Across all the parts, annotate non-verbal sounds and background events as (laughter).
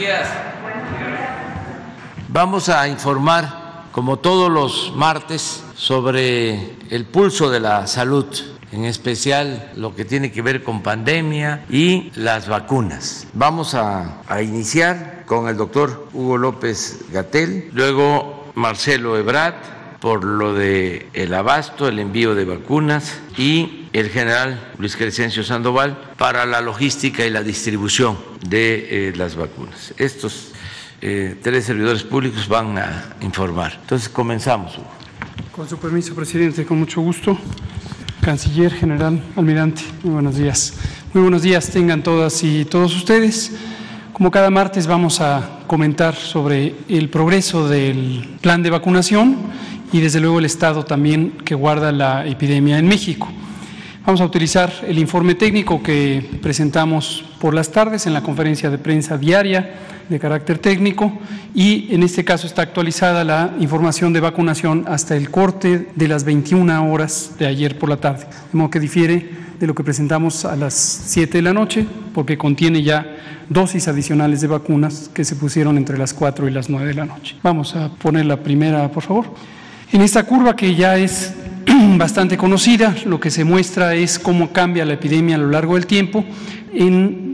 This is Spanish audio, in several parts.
días. Vamos a informar, como todos los martes, sobre el pulso de la salud en especial lo que tiene que ver con pandemia y las vacunas. Vamos a, iniciar con el doctor Hugo López Gatel, luego Marcelo Ebrat por lo de el abasto, el envío de vacunas y el general Luis Crescencio Sandoval para la logística y la distribución de eh, las vacunas. Estos eh, tres servidores públicos van a informar. Entonces comenzamos. Con su permiso, presidente, con mucho gusto. Canciller General Almirante, muy buenos días. Muy buenos días tengan todas y todos ustedes. Como cada martes vamos a comentar sobre el progreso del plan de vacunación y desde luego el estado también que guarda la epidemia en México. Vamos a utilizar el informe técnico que presentamos por las tardes en la conferencia de prensa diaria de carácter técnico y en este caso está actualizada la información de vacunación hasta el corte de las 21 horas de ayer por la tarde, de modo que difiere de lo que presentamos a las 7 de la noche porque contiene ya dosis adicionales de vacunas que se pusieron entre las 4 y las 9 de la noche. Vamos a poner la primera, por favor. En esta curva que ya es (clears throat) bastante conocida, lo que se muestra es cómo cambia la epidemia a lo largo del tiempo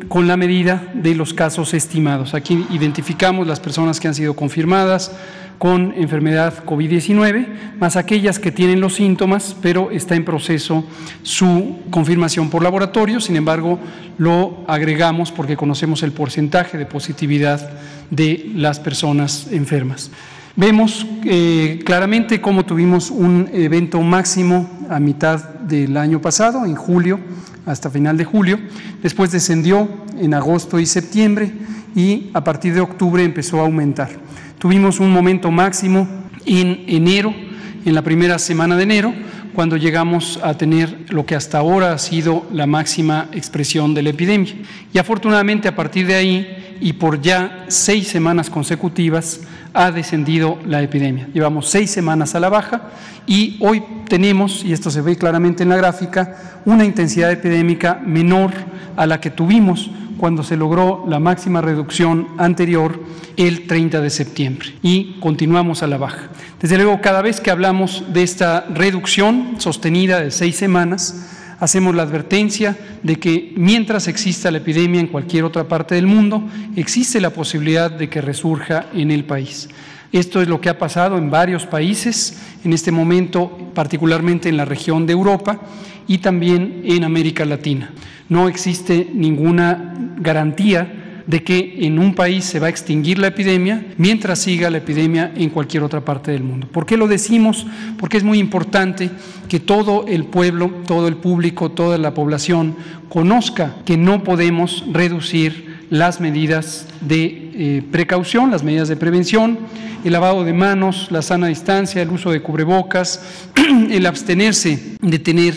con la medida de los casos estimados. Aquí identificamos las personas que han sido confirmadas con enfermedad COVID-19, más aquellas que tienen los síntomas, pero está en proceso su confirmación por laboratorio. Sin embargo, lo agregamos porque conocemos el porcentaje de positividad de las personas enfermas. Vemos eh, claramente cómo tuvimos un evento máximo a mitad del año pasado, en julio, hasta final de julio, después descendió en agosto y septiembre y a partir de octubre empezó a aumentar. Tuvimos un momento máximo en enero, en la primera semana de enero, cuando llegamos a tener lo que hasta ahora ha sido la máxima expresión de la epidemia. Y afortunadamente a partir de ahí y por ya seis semanas consecutivas, ha descendido la epidemia. Llevamos seis semanas a la baja y hoy tenemos, y esto se ve claramente en la gráfica, una intensidad epidémica menor a la que tuvimos cuando se logró la máxima reducción anterior el 30 de septiembre y continuamos a la baja. Desde luego, cada vez que hablamos de esta reducción sostenida de seis semanas, hacemos la advertencia de que mientras exista la epidemia en cualquier otra parte del mundo, existe la posibilidad de que resurja en el país. Esto es lo que ha pasado en varios países, en este momento particularmente en la región de Europa y también en América Latina. No existe ninguna garantía de que en un país se va a extinguir la epidemia mientras siga la epidemia en cualquier otra parte del mundo. ¿Por qué lo decimos? Porque es muy importante que todo el pueblo, todo el público, toda la población conozca que no podemos reducir las medidas de eh, precaución, las medidas de prevención, el lavado de manos, la sana distancia, el uso de cubrebocas, (clears throat) el abstenerse de tener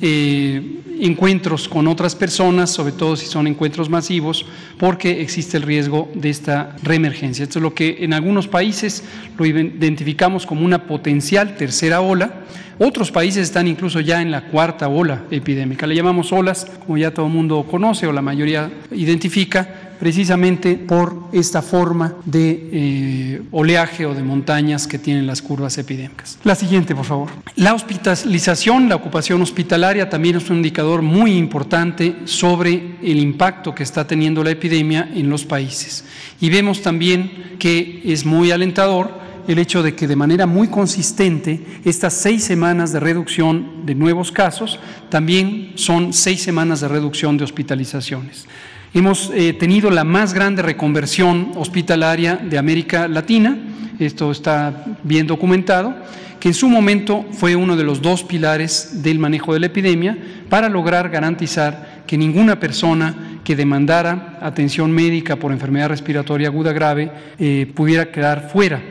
eh, encuentros con otras personas, sobre todo si son encuentros masivos, porque existe el riesgo de esta reemergencia. Esto es lo que en algunos países lo identificamos como una potencial tercera ola. Otros países están incluso ya en la cuarta ola epidémica. Le llamamos olas, como ya todo el mundo conoce o la mayoría identifica, precisamente por esta forma de eh, oleaje o de montañas que tienen las curvas epidémicas. La siguiente, por favor. La hospitalización, la ocupación hospitalaria también es un indicador muy importante sobre el impacto que está teniendo la epidemia en los países. Y vemos también que es muy alentador el hecho de que de manera muy consistente estas seis semanas de reducción de nuevos casos también son seis semanas de reducción de hospitalizaciones. Hemos eh, tenido la más grande reconversión hospitalaria de América Latina, esto está bien documentado, que en su momento fue uno de los dos pilares del manejo de la epidemia para lograr garantizar que ninguna persona que demandara atención médica por enfermedad respiratoria aguda grave eh, pudiera quedar fuera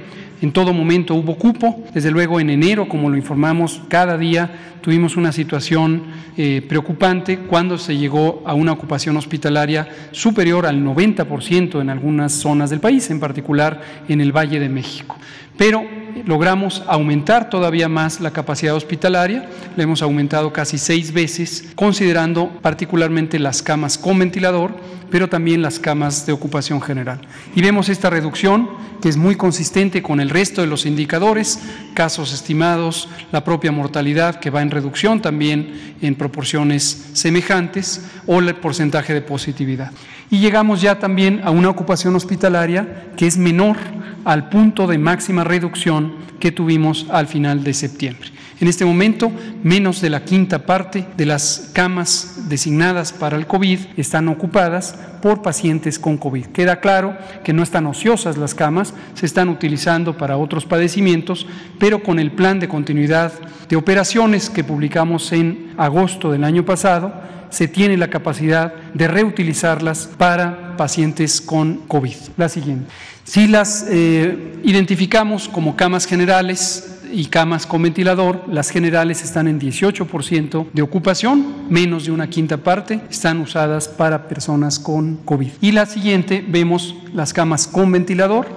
en todo momento hubo cupo, desde luego en enero, como lo informamos cada día, tuvimos una situación eh, preocupante cuando se llegó a una ocupación hospitalaria superior al 90% en algunas zonas del país, en particular en el Valle de México. Pero logramos aumentar todavía más la capacidad hospitalaria, la hemos aumentado casi seis veces, considerando particularmente las camas con ventilador, pero también las camas de ocupación general. Y vemos esta reducción que es muy consistente con el resto de los indicadores, casos estimados, la propia mortalidad que va en reducción también en proporciones semejantes o el porcentaje de positividad. Y llegamos ya también a una ocupación hospitalaria que es menor al punto de máxima reducción que tuvimos al final de septiembre. En este momento, menos de la quinta parte de las camas designadas para el COVID están ocupadas por pacientes con COVID. Queda claro que no están ociosas las camas, se están utilizando para otros padecimientos, pero con el plan de continuidad de operaciones que publicamos en agosto del año pasado, se tiene la capacidad de reutilizarlas para pacientes con COVID. La siguiente. Si las eh, identificamos como camas generales, y camas con ventilador, las generales están en 18% de ocupación, menos de una quinta parte están usadas para personas con COVID. Y la siguiente vemos las camas con ventilador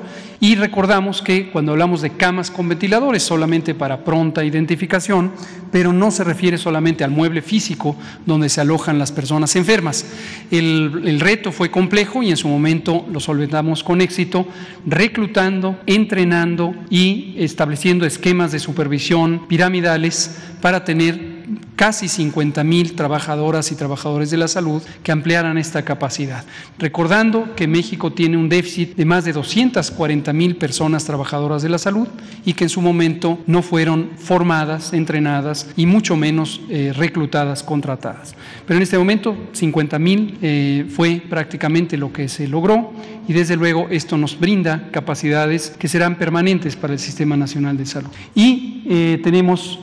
y recordamos que cuando hablamos de camas con ventiladores solamente para pronta identificación, pero no se refiere solamente al mueble físico donde se alojan las personas enfermas. El, reto fue complejo y en su momento lo solventamos con éxito, reclutando, entrenando y estableciendo esquemas de supervisión piramidales para tener casi 50 mil trabajadoras y trabajadores de la salud que ampliaran esta capacidad. Recordando que México tiene un déficit de más de 240 mil personas trabajadoras de la salud y que en su momento no fueron formadas, entrenadas y mucho menos eh, reclutadas, contratadas. Pero en este momento 50 mil eh, fue prácticamente lo que se logró y desde luego esto nos brinda capacidades que serán permanentes para el Sistema Nacional de Salud. Y eh, tenemos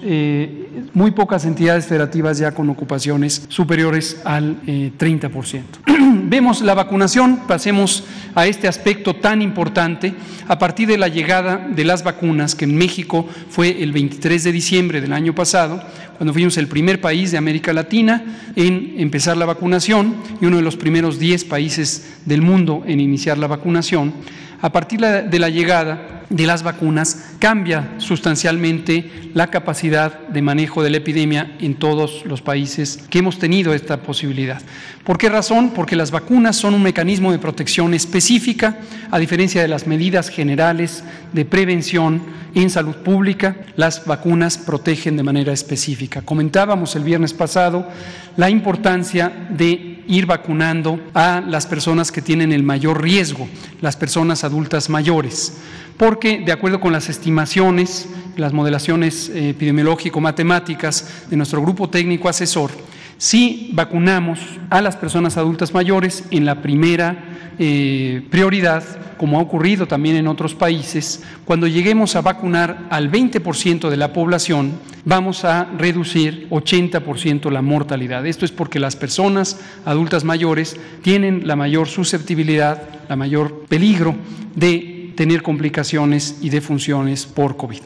muy pocas entidades federativas ya con ocupaciones superiores al 30%. Eh, (clears throat) Vemos la vacunación, pasemos a este aspecto tan importante, a partir de la llegada de las vacunas, que en México fue el 23 de diciembre del año pasado, cuando fuimos el primer país de América Latina en empezar la vacunación y uno de los primeros 10 países del mundo en iniciar la vacunación, a partir de la llegada de las vacunas cambia sustancialmente la capacidad de manejo de la epidemia en todos los países que hemos tenido esta posibilidad. ¿Por qué razón? Porque las vacunas son un mecanismo de protección específica, a diferencia de las medidas generales de prevención en salud pública, las vacunas protegen de manera específica. Comentábamos el viernes pasado la importancia de ir vacunando a las personas que tienen el mayor riesgo, las personas adultas mayores porque de acuerdo con las estimaciones, las modelaciones eh, epidemiológico-matemáticas de nuestro grupo técnico asesor, si vacunamos a las personas adultas mayores en la primera eh, prioridad, como ha ocurrido también en otros países, cuando lleguemos a vacunar al 20% de la población, vamos a reducir 80% la mortalidad. Esto es porque las personas adultas mayores tienen la mayor susceptibilidad, la mayor peligro de tener complicaciones y defunciones por COVID.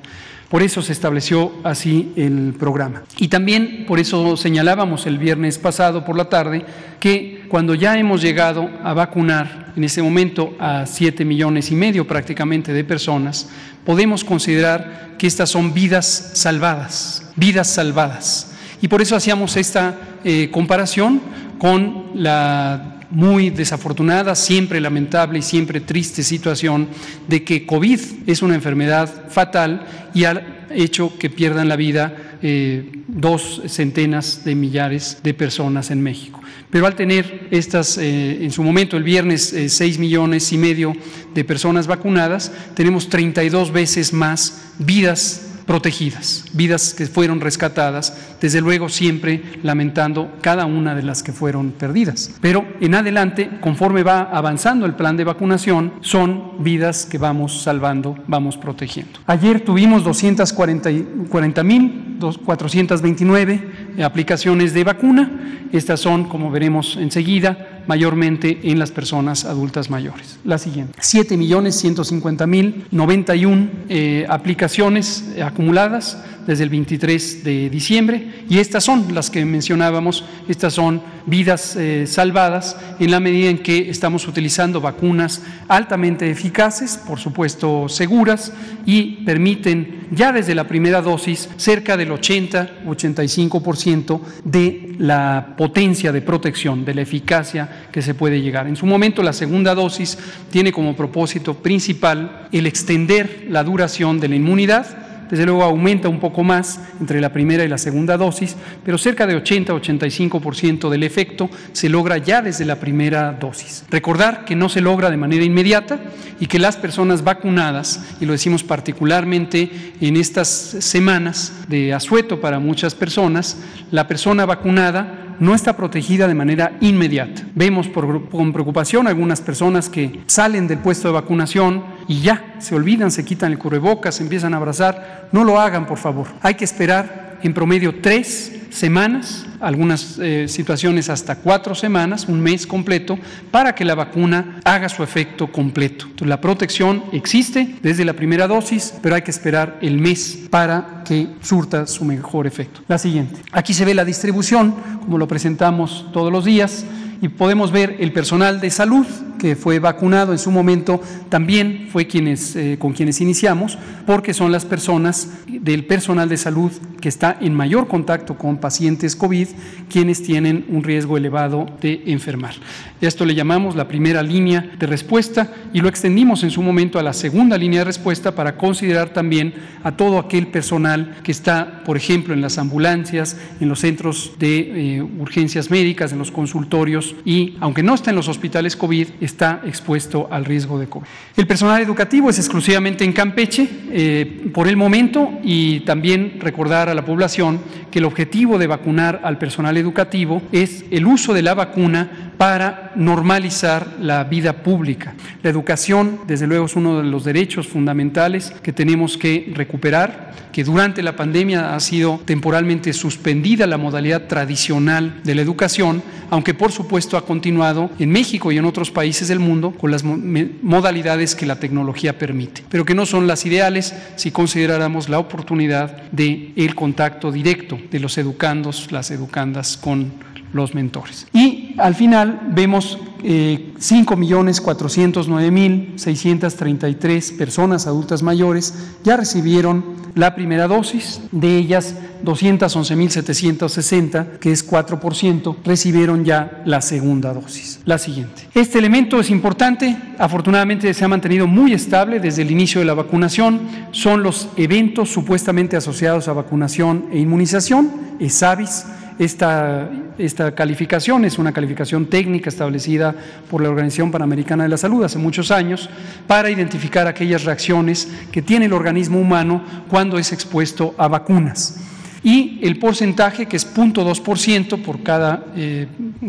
Por eso se estableció así el programa. Y también por eso señalábamos el viernes pasado por la tarde que cuando ya hemos llegado a vacunar en ese momento a siete millones y medio prácticamente de personas, podemos considerar que estas son vidas salvadas, vidas salvadas. Y por eso hacíamos esta eh, comparación con la muy desafortunada, siempre lamentable y siempre triste situación de que COVID es una enfermedad fatal y ha hecho que pierdan la vida eh, dos centenas de millares de personas en México. Pero al tener estas, eh, en su momento el viernes, eh, seis millones y medio de personas vacunadas, tenemos 32 veces más vidas protegidas, vidas que fueron rescatadas, desde luego siempre lamentando cada una de las que fueron perdidas. Pero en adelante, conforme va avanzando el plan de vacunación, son vidas que vamos salvando, vamos protegiendo. Ayer tuvimos 240 mil 429 aplicaciones de vacuna. Estas son, como veremos enseguida, mayormente en las personas adultas mayores. La siguiente. 7.150.091 eh, aplicaciones acumuladas desde el 23 de diciembre y estas son las que mencionábamos, estas son vidas eh, salvadas en la medida en que estamos utilizando vacunas altamente eficaces, por supuesto seguras y permiten ya desde la primera dosis cerca del 80-85% de la potencia de protección, de la eficacia que se puede llegar. En su momento la segunda dosis tiene como propósito principal el extender la duración de la inmunidad desde luego aumenta un poco más entre la primera y la segunda dosis, pero cerca de 80-85% del efecto se logra ya desde la primera dosis. Recordar que no se logra de manera inmediata y que las personas vacunadas, y lo decimos particularmente en estas semanas de asueto para muchas personas, la persona vacunada no está protegida de manera inmediata. Vemos con preocupación algunas personas que salen del puesto de vacunación y ya se olvidan, se quitan el cubrebocas, se empiezan a abrazar. No lo hagan, por favor. Hay que esperar en promedio tres semanas, algunas eh, situaciones hasta cuatro semanas, un mes completo, para que la vacuna haga su efecto completo. La protección existe desde la primera dosis, pero hay que esperar el mes para que surta su mejor efecto. La siguiente. Aquí se ve la distribución, como lo presentamos todos los días y podemos ver el personal de salud que fue vacunado en su momento también fue quienes, eh, con quienes iniciamos, porque son las personas del personal de salud que está en mayor contacto con pacientes COVID, quienes tienen un riesgo elevado de enfermar. Esto le llamamos la primera línea de respuesta y lo extendimos en su momento a la segunda línea de respuesta para considerar también a todo aquel personal que está, por ejemplo, en las ambulancias, en los centros de eh, urgencias médicas, en los consultorios y, aunque no está en los hospitales COVID, está expuesto al riesgo de COVID. El personal educativo es exclusivamente en Campeche eh, por el momento y también recordar a la población que el objetivo de vacunar al personal educativo es el uso de la vacuna para normalizar la vida pública. La educación, desde luego, es uno de los derechos fundamentales que tenemos que recuperar, que durante la pandemia ha sido temporalmente suspendida la modalidad tradicional de la educación, aunque por supuesto ha continuado en México y en otros países del mundo con las modalidades que la tecnología permite, pero que no son las ideales si consideráramos la oportunidad de el contacto directo de los educandos, las educandas con los mentores. Y al final vemos eh, 5.409.633 personas adultas mayores ya recibieron la primera dosis, de ellas 211.760, que es 4%, recibieron ya la segunda dosis. La siguiente. Este elemento es importante, afortunadamente se ha mantenido muy estable desde el inicio de la vacunación, son los eventos supuestamente asociados a vacunación e inmunización, ESAVIS, esta, esta calificación. Es una calificación técnica establecida por la Organización Panamericana de la Salud hace muchos años para identificar aquellas reacciones que tiene el organismo humano cuando es expuesto a vacunas. Y el porcentaje que es 0.2% por cada, eh,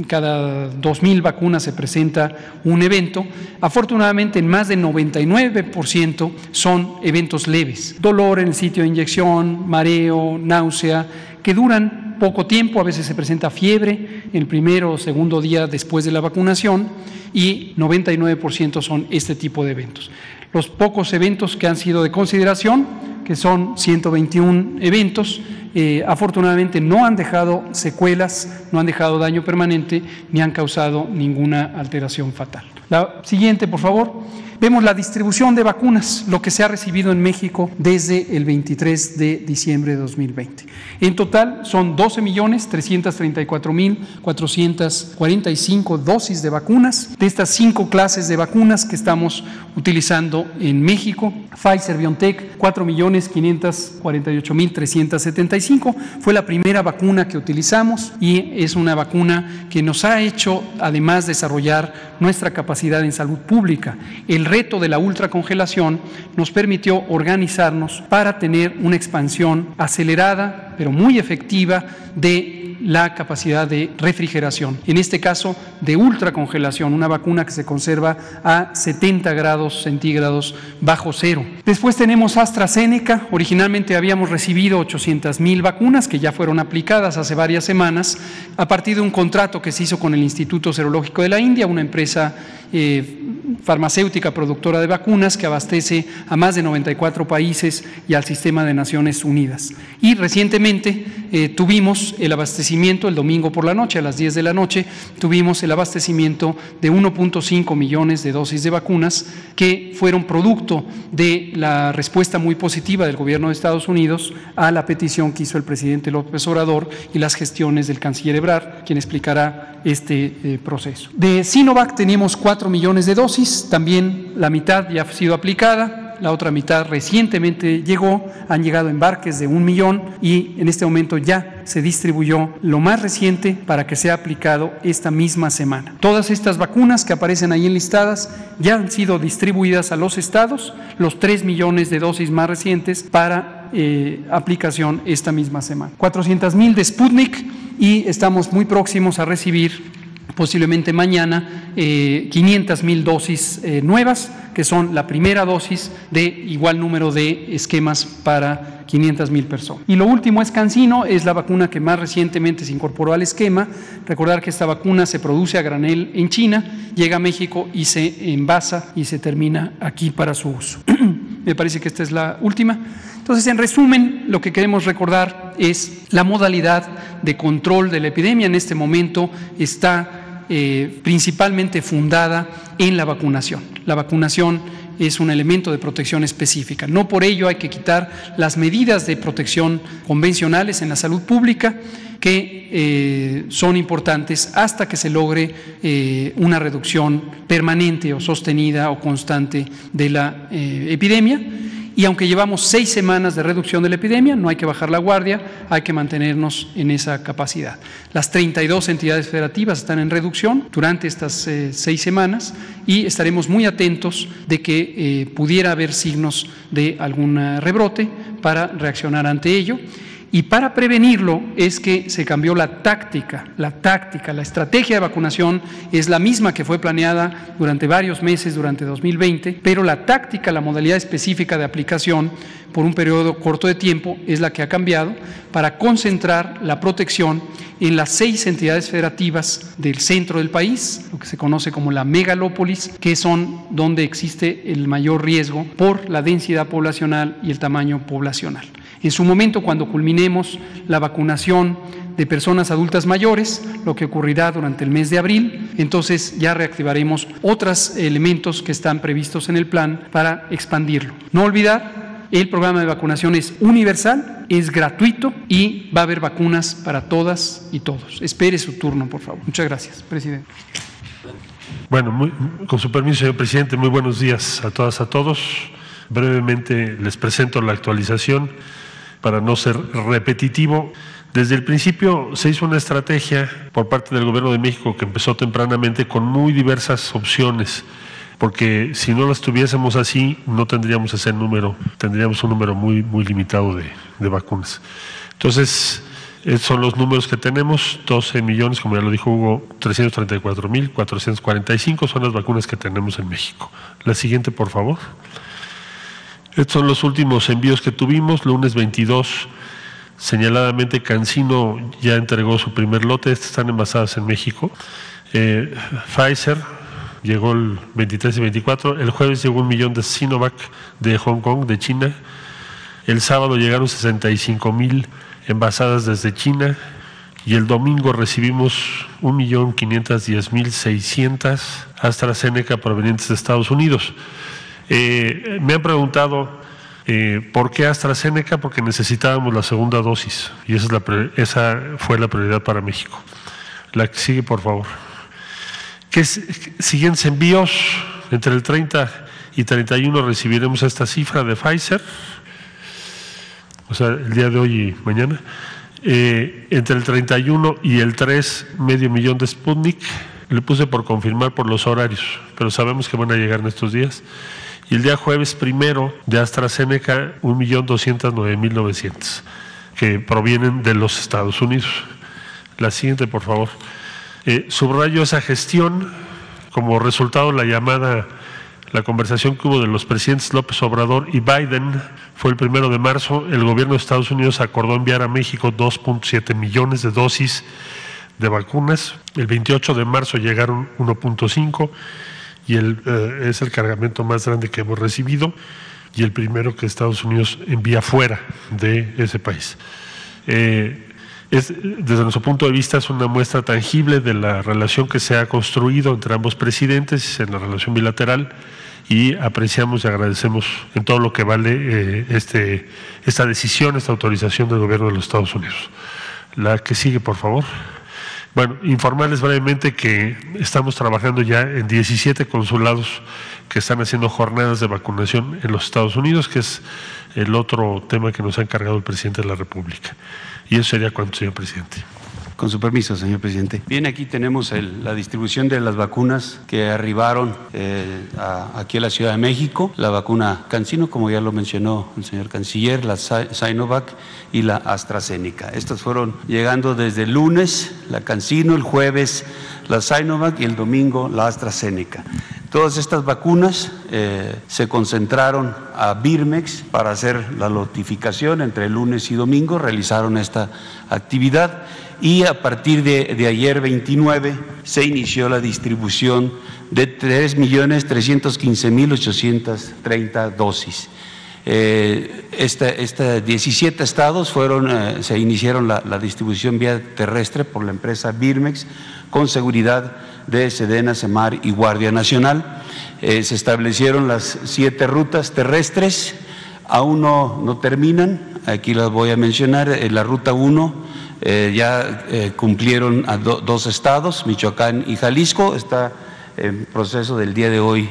cada 2.000 vacunas se presenta un evento. Afortunadamente en más del 99% son eventos leves, dolor en el sitio de inyección, mareo, náusea, que duran poco tiempo, a veces se presenta fiebre el primero o segundo día después de la vacunación y 99% son este tipo de eventos. Los pocos eventos que han sido de consideración, que son 121 eventos, eh, afortunadamente no han dejado secuelas, no han dejado daño permanente ni han causado ninguna alteración fatal. La siguiente, por favor. Vemos la distribución de vacunas, lo que se ha recibido en México desde el 23 de diciembre de 2020. En total son 12.334.445 dosis de vacunas. De estas cinco clases de vacunas que estamos utilizando en México, Pfizer BioNTech 4.548.375 fue la primera vacuna que utilizamos y es una vacuna que nos ha hecho además desarrollar nuestra capacidad en salud pública. El reto de la ultracongelación nos permitió organizarnos para tener una expansión acelerada, pero muy efectiva, de la capacidad de refrigeración, en este caso de ultracongelación, una vacuna que se conserva a 70 grados centígrados bajo cero. Después tenemos AstraZeneca, originalmente habíamos recibido 800 mil vacunas que ya fueron aplicadas hace varias semanas a partir de un contrato que se hizo con el Instituto Serológico de la India, una empresa eh, farmacéutica productora de vacunas que abastece a más de 94 países y al sistema de Naciones Unidas. Y recientemente eh, tuvimos el abastecimiento, el domingo por la noche, a las 10 de la noche, tuvimos el abastecimiento de 1.5 millones de dosis de vacunas que fueron producto de la respuesta muy positiva del gobierno de Estados Unidos a la petición que hizo el presidente López Obrador y las gestiones del canciller Ebrard, quien explicará este eh, proceso. De Sinovac tenemos 4 millones de dosis, también la mitad ya ha sido aplicada, la otra mitad recientemente llegó, han llegado embarques de un millón y en este momento ya se distribuyó lo más reciente para que sea aplicado esta misma semana. Todas estas vacunas que aparecen ahí enlistadas ya han sido distribuidas a los estados, los 3 millones de dosis más recientes para eh, aplicación esta misma semana. 400 mil de Sputnik y estamos muy próximos a recibir posiblemente mañana 500 mil dosis eh, nuevas que son la primera dosis de igual número de esquemas para 500 mil personas. Y lo último es Cancino, es la vacuna que más recientemente se incorporó al esquema. Recordar que esta vacuna se produce a granel en China, llega a México y se envasa y se termina aquí para su uso. (clears throat) Me parece que esta es la última. Entonces, en resumen, lo que queremos recordar es la modalidad de control de la epidemia. En este momento está eh, principalmente fundada en la vacunación. La vacunación es un elemento de protección específica. No por ello hay que quitar las medidas de protección convencionales en la salud pública que eh, son importantes hasta que se logre eh, una reducción permanente o sostenida o constante de la epidemia y aunque llevamos seis semanas de reducción de la epidemia, no hay que bajar la guardia, hay que mantenernos en esa capacidad. Las 32 entidades federativas están en reducción durante estas eh, seis semanas y estaremos muy atentos de que eh, pudiera haber signos de algún rebrote para reaccionar ante ello. Y para prevenirlo es que se cambió la táctica, la táctica, la estrategia de vacunación es la misma que fue planeada durante varios meses durante 2020, pero la táctica, la modalidad específica de aplicación por un periodo corto de tiempo es la que ha cambiado para concentrar la protección en las seis entidades federativas del centro del país, lo que se conoce como la megalópolis, que son donde existe el mayor riesgo por la densidad poblacional y el tamaño poblacional. En su momento, cuando culminemos la vacunación de personas adultas mayores, lo que ocurrirá durante el mes de abril, entonces ya reactivaremos otros elementos que están previstos en el plan para expandirlo. No olvidar, el programa de vacunación es universal, es gratuito y va a haber vacunas para todas y todos. Espere su turno, por favor. Muchas gracias, presidente. Bueno, con su permiso, señor presidente, muy buenos días a todas, a todos. Brevemente les presento la actualización para no ser repetitivo. Desde el principio se hizo una estrategia por parte del Gobierno de México que empezó tempranamente con muy diversas opciones, porque si no las tuviésemos así no tendríamos ese número, tendríamos un número muy, muy limitado de, de vacunas. Entonces, son los números que tenemos, 12 millones, como ya lo dijo Hugo, 334 mil 445 son las vacunas que tenemos en México. La siguiente, por favor. Estos son los últimos envíos que tuvimos. Lunes 22, señaladamente Cancino ya entregó su primer lote. Estas están envasadas en México. Eh, Pfizer llegó el 23 y 24. El jueves llegó un millón de Sinovac de Hong Kong, de China. El sábado llegaron 65 mil envasadas desde China. Y el domingo recibimos 1.510.600 AstraZeneca provenientes de Estados Unidos. Eh, me han preguntado eh, por qué AstraZeneca, porque necesitábamos la segunda dosis y esa, es la, esa fue la prioridad para México. La que sigue, por favor. ¿Qué siguientes envíos? Entre el 30 y 31 recibiremos esta cifra de Pfizer, o sea, el día de hoy y mañana. Eh, entre el 31 y el 3, medio millón de Sputnik. Le puse por confirmar por los horarios, pero sabemos que van a llegar en estos días y el día jueves primero de AstraZeneca 1.209.900 que provienen de los Estados Unidos. La siguiente, por favor. Eh, subrayo esa gestión como resultado la llamada, la conversación que hubo de los presidentes López Obrador y Biden fue el primero de marzo. El gobierno de Estados Unidos acordó enviar a México 2.7 millones de dosis de vacunas. El 28 de marzo llegaron 1.5 y el, eh, es el cargamento más grande que hemos recibido y el primero que Estados Unidos envía fuera de ese país. Eh, es, desde nuestro punto de vista es una muestra tangible de la relación que se ha construido entre ambos presidentes en la relación bilateral y apreciamos y agradecemos en todo lo que vale eh, este, esta decisión, esta autorización del gobierno de los Estados Unidos. La que sigue, por favor. Bueno, informarles brevemente que estamos trabajando ya en 17 consulados que están haciendo jornadas de vacunación en los Estados Unidos, que es el otro tema que nos ha encargado el presidente de la República. Y eso sería cuanto, señor presidente. Con su permiso, señor presidente. Bien, aquí tenemos la distribución de las vacunas que arribaron eh, aquí a la Ciudad de México. La vacuna Cancino, como ya lo mencionó el señor canciller, la Sinovac y la AstraZeneca. Estas fueron llegando desde el lunes, la Cancino, el jueves la Sinovac y el domingo la AstraZeneca. Todas estas vacunas eh, se concentraron a Birmex para hacer la notificación entre lunes y domingo, realizaron esta actividad y a partir de, ayer 29 se inició la distribución de 3.315.830 dosis. Eh, esta, 17 estados fueron, eh, se iniciaron la, la, distribución vía terrestre por la empresa Birmex con seguridad de Sedena, Semar y Guardia Nacional. Eh, se establecieron las siete rutas terrestres, aún no, no terminan, aquí las voy a mencionar. En la ruta 1 eh, ya eh, cumplieron a dos estados, Michoacán y Jalisco, está en proceso del día de hoy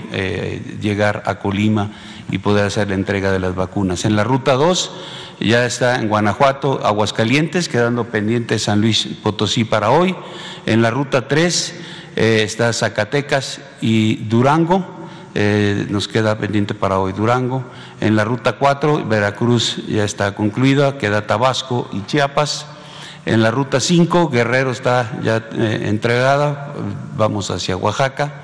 llegar a Colima y poder hacer la entrega de las vacunas. En la ruta 2 ya está en Guanajuato, Aguascalientes, quedando pendiente San Luis Potosí para hoy. En la ruta 3 eh, está Zacatecas y Durango, eh, nos queda pendiente para hoy Durango. En la ruta 4, Veracruz ya está concluida, queda Tabasco y Chiapas. En la ruta 5, Guerrero está ya eh, entregada, vamos hacia Oaxaca.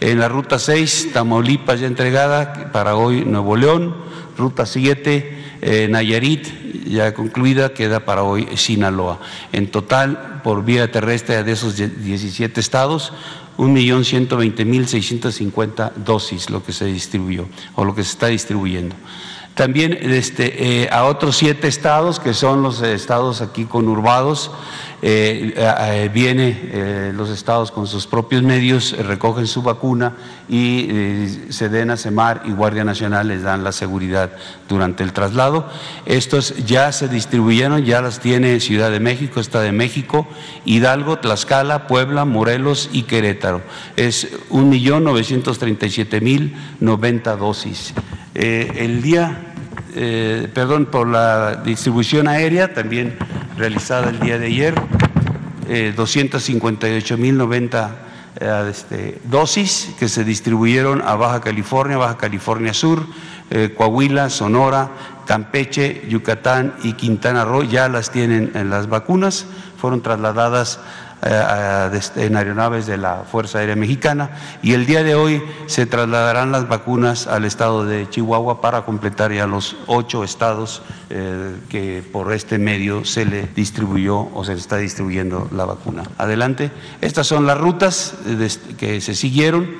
En la ruta 6, Tamaulipas ya entregada, para hoy Nuevo León. Ruta 7, Nayarit ya concluida, queda para hoy Sinaloa. En total, por vía terrestre de esos 17 estados, 1.120.650 dosis lo que se distribuyó o lo que se está distribuyendo. También este, eh, a otros siete estados, que son los estados aquí conurbados, eh, eh, viene los estados con sus propios medios, recogen su vacuna y Sedena, Semar y Guardia Nacional les dan la seguridad durante el traslado. Estos ya se distribuyeron, ya las tiene Ciudad de México, Estado de México, Hidalgo, Tlaxcala, Puebla, Morelos y Querétaro. Es 1.937.090 dosis. Eh, el día, eh, perdón, por la distribución aérea, también realizada el día de ayer, eh, 258.090 eh, este, dosis que se distribuyeron a Baja California, Baja California Sur, Coahuila, Sonora, Campeche, Yucatán y Quintana Roo, ya las tienen en las vacunas, fueron trasladadas en aeronaves de la Fuerza Aérea Mexicana y el día de hoy se trasladarán las vacunas al estado de Chihuahua para completar ya los ocho estados eh, que por este medio se le distribuyó o se está distribuyendo la vacuna. Adelante. Estas son las rutas que se siguieron,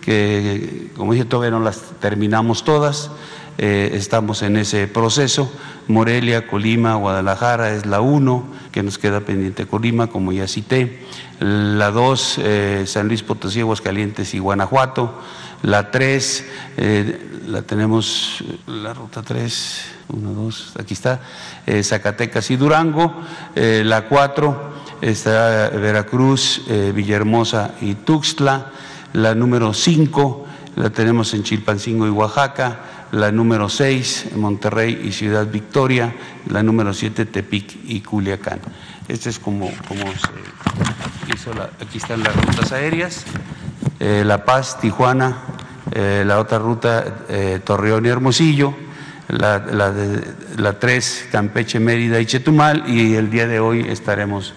que como dije todavía no las terminamos todas. Eh, estamos en ese proceso. Morelia, Colima, Guadalajara es la 1, que nos queda pendiente Colima, como ya cité. La 2, eh, San Luis Potosí, Aguascalientes y Guanajuato. La 3, eh, la tenemos, la ruta 3, 1, 2, aquí está, Zacatecas y Durango. la 4 está Veracruz, Villahermosa y Tuxtla. La número 5 la tenemos en Chilpancingo y Oaxaca la número 6 Monterrey y Ciudad Victoria, la número 7 Tepic y Culiacán. Este es como, como se hizo, la, aquí están las rutas aéreas, eh, La Paz, Tijuana, eh, la otra ruta eh, Torreón y Hermosillo, la, la, de, la 3 Campeche, Mérida y Chetumal y el día de hoy estaremos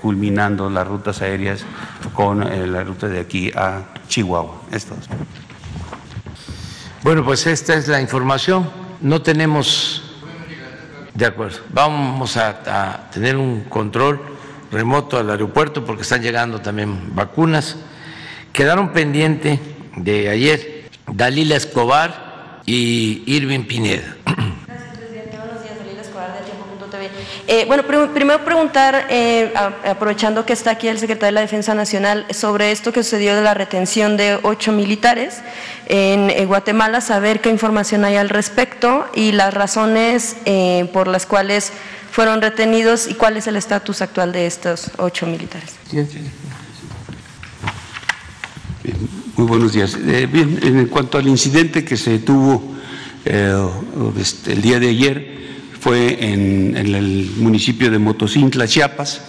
culminando las rutas aéreas con la ruta de aquí a Chihuahua. Esto es. Bueno, pues esta es la información. No tenemos... De acuerdo. Vamos a, a tener un control remoto al aeropuerto porque están llegando también vacunas. Quedaron pendientes de ayer Dalila Escobar y Irving Pineda. Eh, bueno, prim primero preguntar, eh, aprovechando que está aquí el secretario de la Defensa Nacional, sobre esto que sucedió de la retención de ocho militares en eh, Guatemala, saber qué información hay al respecto y las razones eh, por las cuales fueron retenidos y cuál es el estatus actual de estos ocho militares. Muy buenos días. Bien, en cuanto al incidente que se tuvo este, el día de ayer, fue en, el municipio de Motocintla, Chiapas.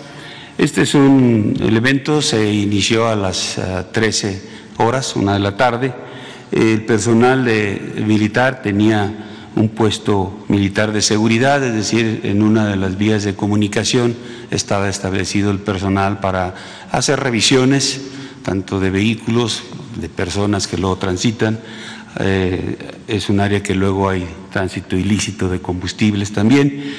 Este es un, el evento se inició a las uh, 13 horas, una de la tarde. El personal militar tenía un puesto militar de seguridad, es decir, en una de las vías de comunicación estaba establecido el personal para hacer revisiones, tanto de vehículos, de personas que luego transitan. Eh, es un área que luego hay tránsito ilícito de combustibles también.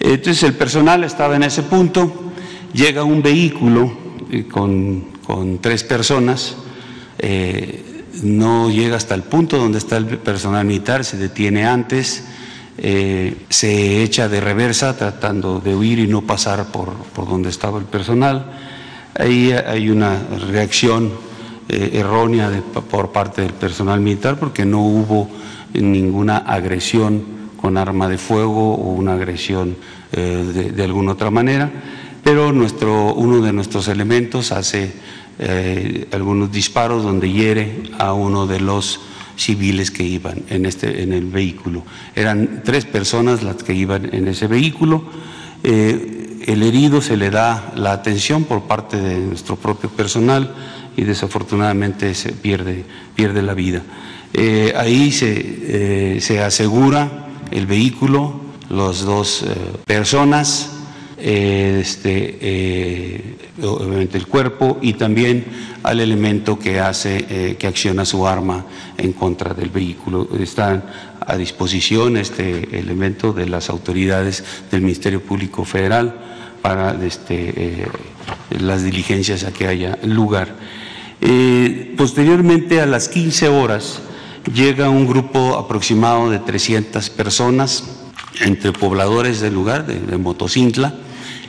Entonces el personal estaba en ese punto, llega un vehículo eh, con, con, tres personas, eh, no llega hasta el punto donde está el personal militar, se detiene antes, se echa de reversa tratando de huir y no pasar por, por donde estaba el personal. Ahí hay una reacción eh, errónea por parte del personal militar porque no hubo ninguna agresión con arma de fuego o una agresión eh, de, alguna otra manera, pero nuestro, uno de nuestros elementos hace eh, algunos disparos donde hiere a uno de los civiles que iban en, este, en el vehículo. Eran tres personas las que iban en ese vehículo. Eh, el herido se le da la atención por parte de nuestro propio personal y desafortunadamente se pierde, pierde la vida. Eh, ahí se, eh, se, asegura el vehículo, las dos eh, personas, este, obviamente el cuerpo y también al elemento que hace, que acciona su arma en contra del vehículo. Están a disposición este elemento de las autoridades del Ministerio Público Federal para este, las diligencias a que haya lugar. Eh, posteriormente, a las 15 horas, llega un grupo aproximado de 300 personas, entre pobladores del lugar, de, Motocintla,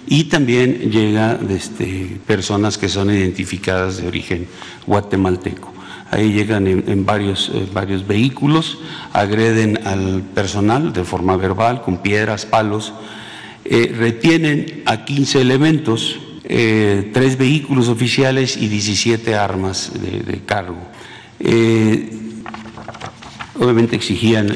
y también llega este, personas que son identificadas de origen guatemalteco. Ahí llegan en, en varios, eh, varios vehículos, agreden al personal de forma verbal, con piedras, palos, eh, retienen a 15 elementos, eh, tres vehículos oficiales y 17 armas de, cargo. Eh, obviamente exigían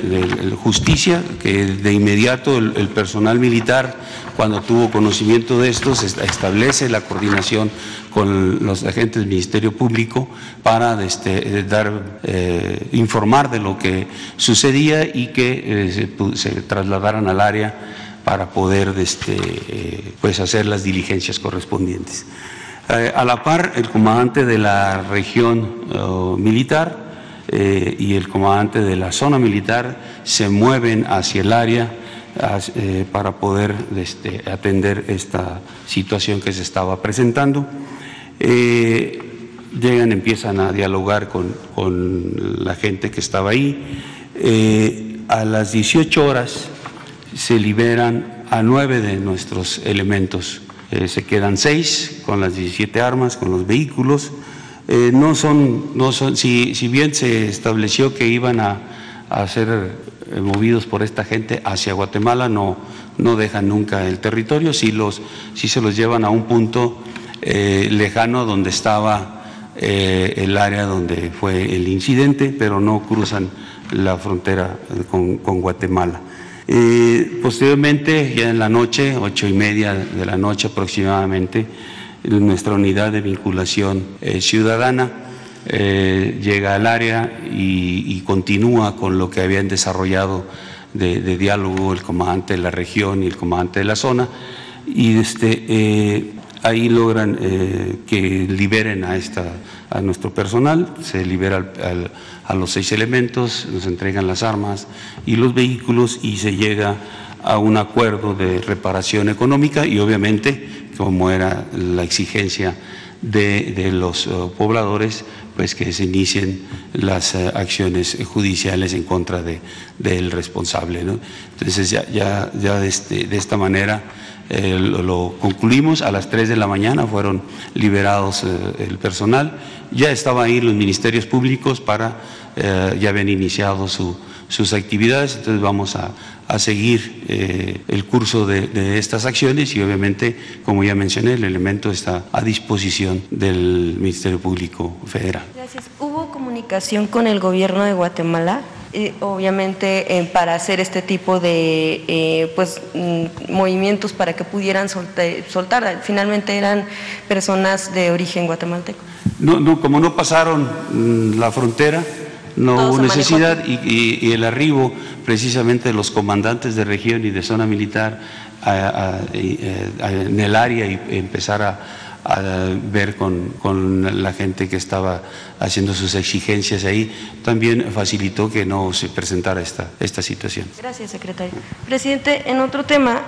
justicia, que de inmediato el, personal militar, cuando tuvo conocimiento de esto, se establece la coordinación con los agentes del Ministerio Público para este, dar, eh, informar de lo que sucedía y que se, se trasladaran al área para poder este, eh, pues hacer las diligencias correspondientes. Eh, a la par, el comandante de la región uh, militar eh, y el comandante de la zona militar se mueven hacia el área eh, para poder este, atender esta situación que se estaba presentando. llegan, empiezan a dialogar con, con, la gente que estaba ahí. a las 18 horas se liberan a nueve de nuestros elementos. Eh, se quedan seis con las 17 armas, con los vehículos. Eh, no son, no son si, si, bien se estableció que iban a, a ser eh, movidos por esta gente hacia Guatemala, no, no dejan nunca el territorio, sí, los, sí se los llevan a un punto lejano donde estaba el área donde fue el incidente, pero no cruzan la frontera con, con Guatemala. Posteriormente, ya en la noche, ocho y media de la noche aproximadamente, nuestra unidad de vinculación eh, ciudadana eh, llega al área y, continúa con lo que habían desarrollado de, diálogo, el comandante de la región y el comandante de la zona, y este, eh, ahí logran que liberen a, esta, a nuestro personal, se libera a los seis elementos, nos entregan las armas y los vehículos y se llega a un acuerdo de reparación económica y obviamente, como era la exigencia de, los pobladores, pues que se inicien las eh, acciones judiciales en contra de, del responsable. Entonces ya, ya, ya de, este, de esta manera eh, lo, concluimos, a las 3 de la mañana fueron liberados eh, el personal, ya estaban ahí los ministerios públicos para, ya habían iniciado sus actividades, entonces vamos a, a seguir eh, el curso de, estas acciones y obviamente, como ya mencioné, el elemento está a disposición del Ministerio Público Federal. Gracias. ¿Hubo comunicación con el gobierno de Guatemala? Eh, obviamente eh, para hacer este tipo de pues mm, movimientos para que pudieran soltar, finalmente eran personas de origen guatemalteco. No, no, como no pasaron mm, la frontera, no hubo necesidad y, el arribo precisamente de los comandantes de región y de zona militar en el área y empezar a, ver con, la gente que estaba haciendo sus exigencias ahí, también facilitó que no se presentara esta, esta situación. Gracias, secretario. Presidente, en otro tema,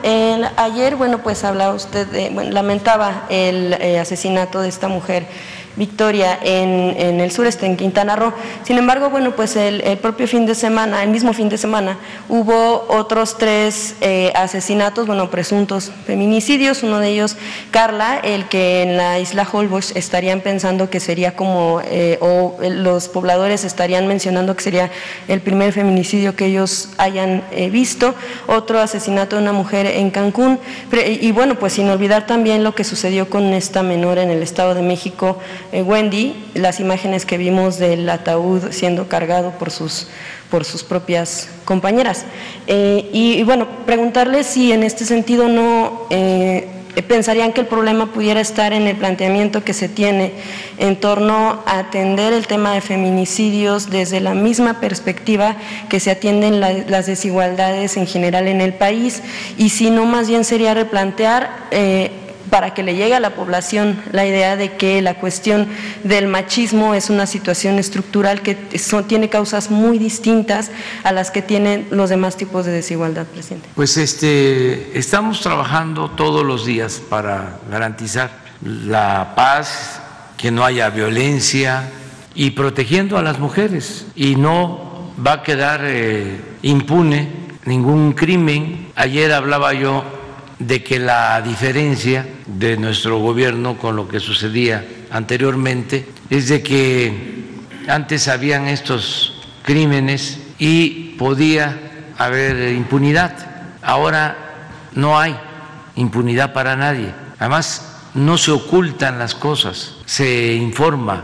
ayer, bueno, pues hablaba usted, de, lamentaba el eh, asesinato de esta mujer Victoria en, el sureste, en Quintana Roo. Sin embargo, bueno, pues el, propio fin de semana, el mismo fin de semana, hubo otros tres eh, asesinatos, bueno, presuntos feminicidios. Uno de ellos, Carla, el que en la isla Holbox estarían pensando que sería como, eh, o los pobladores estarían mencionando que sería el primer feminicidio que ellos hayan eh, visto. Otro asesinato de una mujer en Cancún. Y bueno, pues sin olvidar también lo que sucedió con esta menor en el Estado de México Wendy las imágenes que vimos del ataúd siendo cargado por sus, por sus propias compañeras. Eh, y, bueno, preguntarle si en este sentido no eh, pensarían que el problema pudiera estar en el planteamiento que se tiene en torno a atender el tema de feminicidios desde la misma perspectiva que se atienden las desigualdades en general en el país y si no más bien sería replantear para que le llegue a la población la idea de que la cuestión del machismo es una situación estructural que tiene causas muy distintas a las que tienen los demás tipos de desigualdad, presidente. Pues este, estamos trabajando todos los días para garantizar la paz, que no haya violencia y protegiendo a las mujeres. Y no va a quedar eh, impune ningún crimen. Ayer hablaba yo de que la diferencia de nuestro gobierno con lo que sucedía anteriormente es de que antes habían estos crímenes y podía haber impunidad. Ahora no hay impunidad para nadie. Además, no se ocultan las cosas, se informa.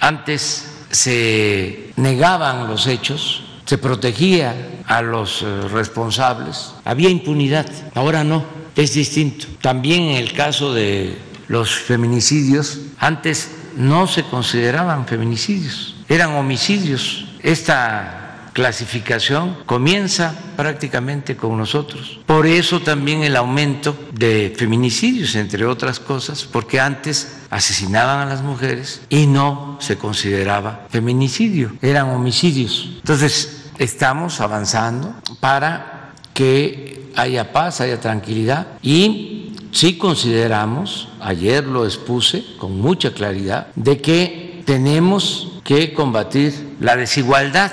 Antes se negaban los hechos, se protegía a los eh, responsables, había impunidad, ahora no es distinto. También en el caso de los feminicidios, antes no se consideraban feminicidios, eran homicidios. Esta clasificación comienza prácticamente con nosotros. Por eso también el aumento de feminicidios, entre otras cosas, porque antes asesinaban a las mujeres y no se consideraba feminicidio, eran homicidios. Entonces, estamos avanzando para que haya paz, haya tranquilidad. Y sí consideramos, ayer lo expuse con mucha claridad, de que tenemos que combatir la desigualdad,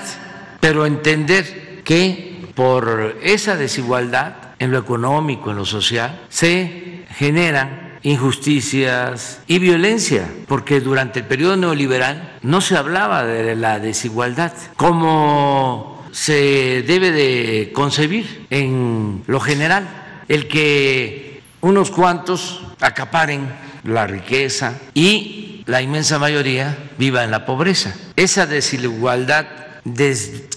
pero entender que por esa desigualdad en lo económico, en lo social, se generan injusticias y violencia, porque durante el periodo neoliberal no se hablaba de la desigualdad como se debe de concebir en lo general, el que unos cuantos acaparen la riqueza y la inmensa mayoría viva en la pobreza. Esa desigualdad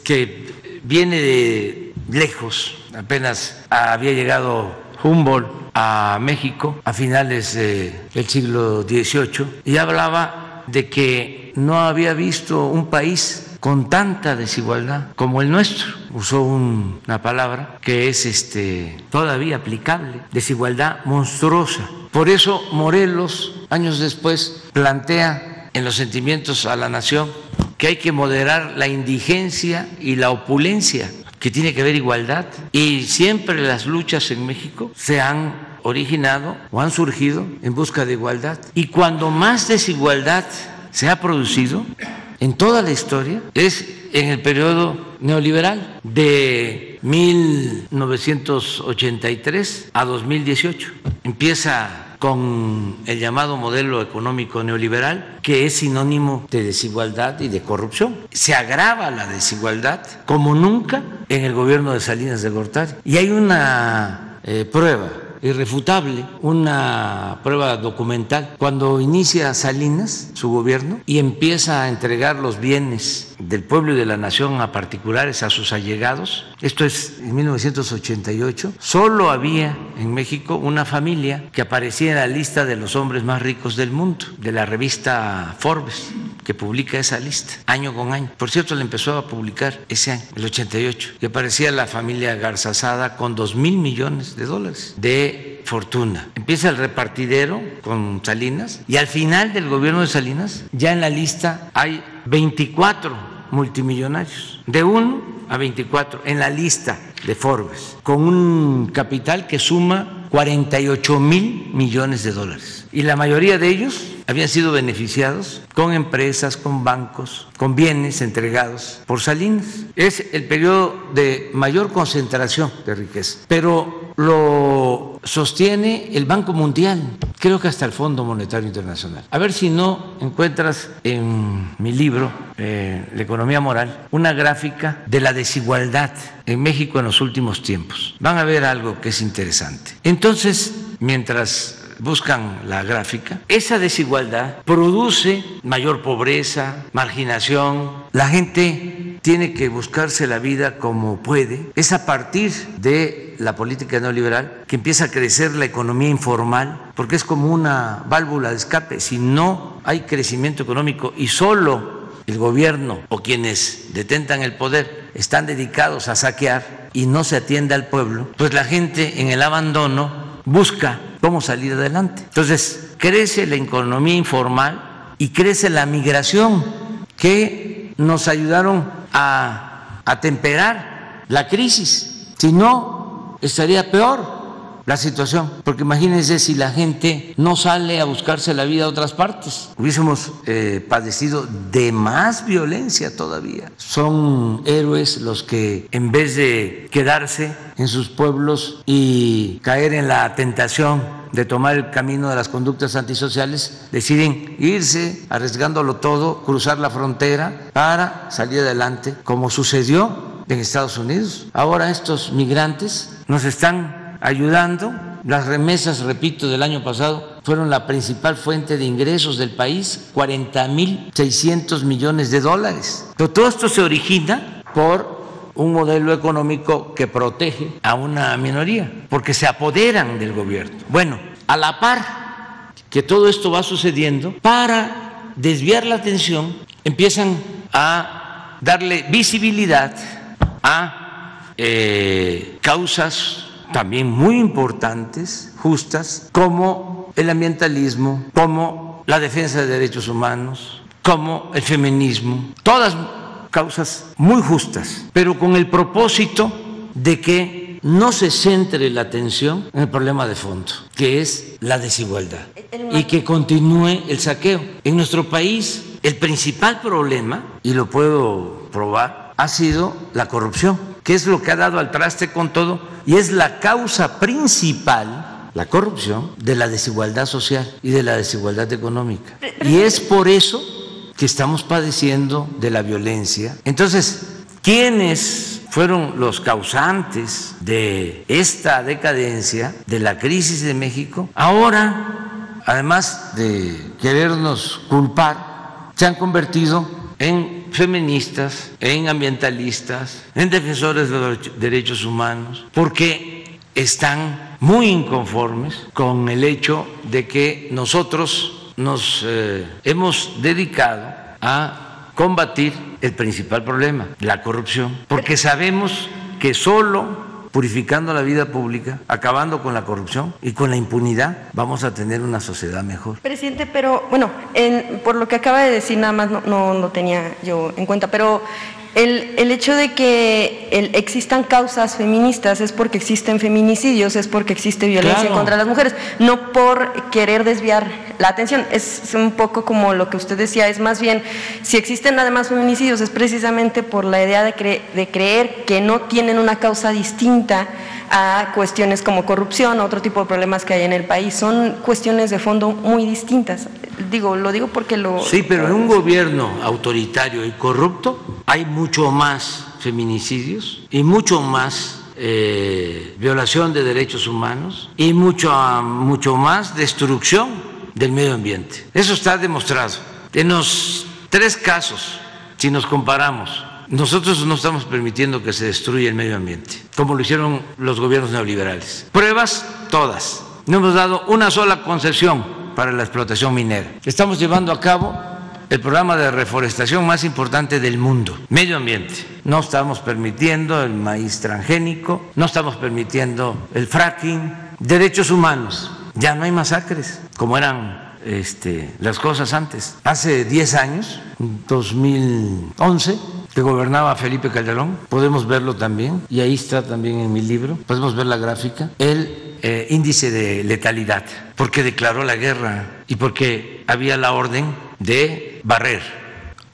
que viene de lejos, apenas había llegado Humboldt a México a finales del siglo XVIII y hablaba de que no había visto un país con tanta desigualdad como el nuestro. Usó una palabra que es este, todavía aplicable, desigualdad monstruosa. Por eso Morelos, años después, plantea en los sentimientos a la nación que hay que moderar la indigencia y la opulencia, que tiene que haber igualdad. Y siempre las luchas en México se han originado o han surgido en busca de igualdad. Y cuando más desigualdad se ha producido en toda la historia es en el periodo neoliberal de 1983 a 2018. Empieza con el llamado modelo económico neoliberal, que es sinónimo de desigualdad y de corrupción. Se agrava la desigualdad como nunca en el gobierno de Salinas de Gortari. Y hay una eh, prueba irrefutable, una prueba documental. Cuando inicia Salinas su gobierno y empieza a entregar los bienes del pueblo y de la nación a particulares, a sus allegados, esto es en 1988, solo había en México una familia que aparecía en la lista de los hombres más ricos del mundo, de la revista Forbes, que publica esa lista año con año. Por cierto, la empezó a publicar ese año, el 88, y aparecía la familia Garzazada con dos mil millones de dólares de fortuna. Empieza el repartidero con Salinas y al final del gobierno de Salinas ya en la lista hay 24 multimillonarios, de 1 a 24 en la lista de Forbes, con un capital que suma 48 mil millones de dólares. Y la mayoría de ellos habían sido beneficiados con empresas, con bancos, con bienes entregados por Salinas. Es el periodo de mayor concentración de riqueza, pero lo sostiene el Banco Mundial, creo que hasta el Fondo Monetario Internacional. A ver si no encuentras en mi libro, eh, La economía moral, una gráfica de la desigualdad en México en los últimos tiempos. Van a ver algo que es interesante. Entonces, mientras buscan la gráfica, esa desigualdad produce mayor pobreza, marginación, la gente tiene que buscarse la vida como puede, es a partir de la política neoliberal que empieza a crecer la economía informal, porque es como una válvula de escape, si no hay crecimiento económico y solo el gobierno o quienes detentan el poder están dedicados a saquear y no se atiende al pueblo, pues la gente en el abandono busca cómo salir adelante. Entonces, crece la economía informal y crece la migración que nos ayudaron a atemperar la crisis. Si no, estaría peor la situación, porque imagínense si la gente no sale a buscarse la vida a otras partes, hubiésemos eh, padecido de más violencia todavía. Son héroes los que en vez de quedarse en sus pueblos y caer en la tentación de tomar el camino de las conductas antisociales, deciden irse arriesgándolo todo, cruzar la frontera para salir adelante, como sucedió en Estados Unidos. Ahora estos migrantes nos están ayudando. Las remesas, repito, del año pasado fueron la principal fuente de ingresos del país, 40 mil 600 millones de dólares. Pero todo esto se origina por un modelo económico que protege a una minoría, porque se apoderan del gobierno. Bueno, a la par que todo esto va sucediendo, para desviar la atención, empiezan a darle visibilidad a eh, causas también muy importantes, justas, como el ambientalismo, como la defensa de derechos humanos, como el feminismo, todas causas muy justas, pero con el propósito de que no se centre la atención en el problema de fondo, que es la desigualdad, y que continúe el saqueo. En nuestro país, el principal problema, y lo puedo probar, ha sido la corrupción, que es lo que ha dado al traste con todo y es la causa principal, la corrupción, de la desigualdad social y de la desigualdad económica. Y es por eso que estamos padeciendo de la violencia. Entonces, ¿quiénes fueron los causantes de esta decadencia, de la crisis de México? Ahora, además de querernos culpar, se han convertido en feministas, en ambientalistas, en defensores de los derechos humanos, porque están muy inconformes con el hecho de que nosotros nos eh, hemos dedicado a combatir el principal problema, la corrupción, porque sabemos que solo purificando la vida pública, acabando con la corrupción y con la impunidad, vamos a tener una sociedad mejor. Presidente, pero bueno, por lo que acaba de decir, nada más no, no lo tenía yo en cuenta, pero el, el, hecho de que existan causas feministas es porque existen feminicidios, es porque existe violencia contra las mujeres, no por querer desviar la atención. Es un poco como lo que usted decía, es más bien, si existen además feminicidios es precisamente por la idea de, de creer que no tienen una causa distinta a cuestiones como corrupción, otro tipo de problemas que hay en el país. Son cuestiones de fondo muy distintas. Digo, lo digo porque lo... Sí, pero en un gobierno autoritario y corrupto hay mucho más feminicidios y mucho más eh, violación de derechos humanos y mucho, mucho más destrucción del medio ambiente. Eso está demostrado. En los tres casos, si nos comparamos, nosotros no estamos permitiendo que se destruya el medio ambiente, como lo hicieron los gobiernos neoliberales. Pruebas, todas. No hemos dado una sola concesión para la explotación minera. Estamos llevando a cabo el programa de reforestación más importante del mundo, medio ambiente. No estamos permitiendo el maíz transgénico, no estamos permitiendo el fracking, derechos humanos. Ya no hay masacres como eran este, las cosas antes. Hace 10 años, 2011, que gobernaba Felipe Calderón, podemos verlo también, y ahí está también en mi libro, podemos ver la gráfica, el eh, índice de letalidad, porque declaró la guerra y porque había la orden de barrer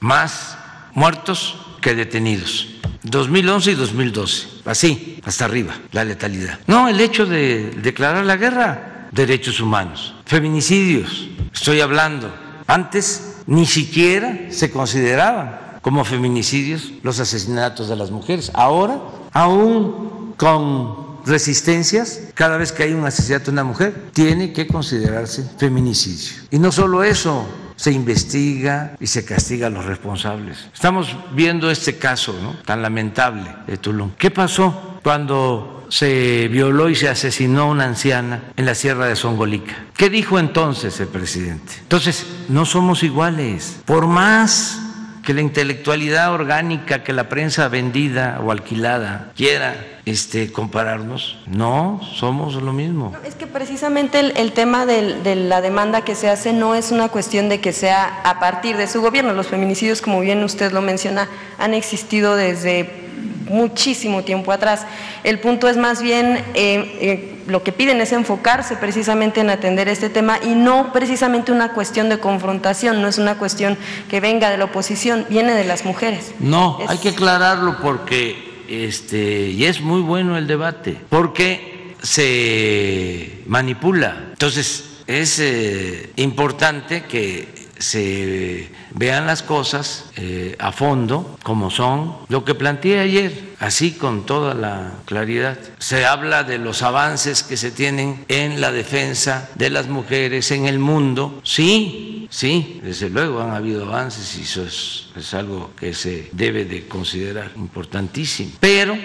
más muertos que detenidos. 2011 y 2012, así, hasta arriba, la letalidad. No, el hecho de declarar la guerra, derechos humanos, feminicidios, estoy hablando. Antes ni siquiera se consideraban como feminicidios los asesinatos de las mujeres. Ahora, aún con resistencias, cada vez que hay un asesinato de una mujer, tiene que considerarse feminicidio. Y no solo eso, se investiga y se castiga a los responsables. Estamos viendo este caso tan lamentable de Tulum. ¿Qué pasó cuando se violó y se asesinó una anciana en la sierra de Songolica? ¿Qué dijo entonces el presidente? Entonces, no somos iguales. Por más que la intelectualidad orgánica, que la prensa vendida o alquilada quiera este, compararnos. No, somos lo mismo. Es que precisamente el, tema de la demanda que se hace no es una cuestión de que sea a partir de su gobierno. Los feminicidios, como bien usted lo menciona, han existido desde muchísimo tiempo atrás. El punto es más bien, eh, eh, lo que piden es enfocarse precisamente en atender este tema y no precisamente una cuestión de confrontación, no es una cuestión que venga de la oposición, viene de las mujeres. No, hay que aclararlo porque, este, y es muy bueno el debate, porque se manipula. Entonces, es eh, importante que se vean las cosas eh, a fondo como son, lo que planteé ayer, así con toda la claridad. Se habla de los avances que se tienen en la defensa de las mujeres en el mundo. Sí, sí, desde luego han habido avances y eso es, algo que se debe de considerar importantísimo. Pero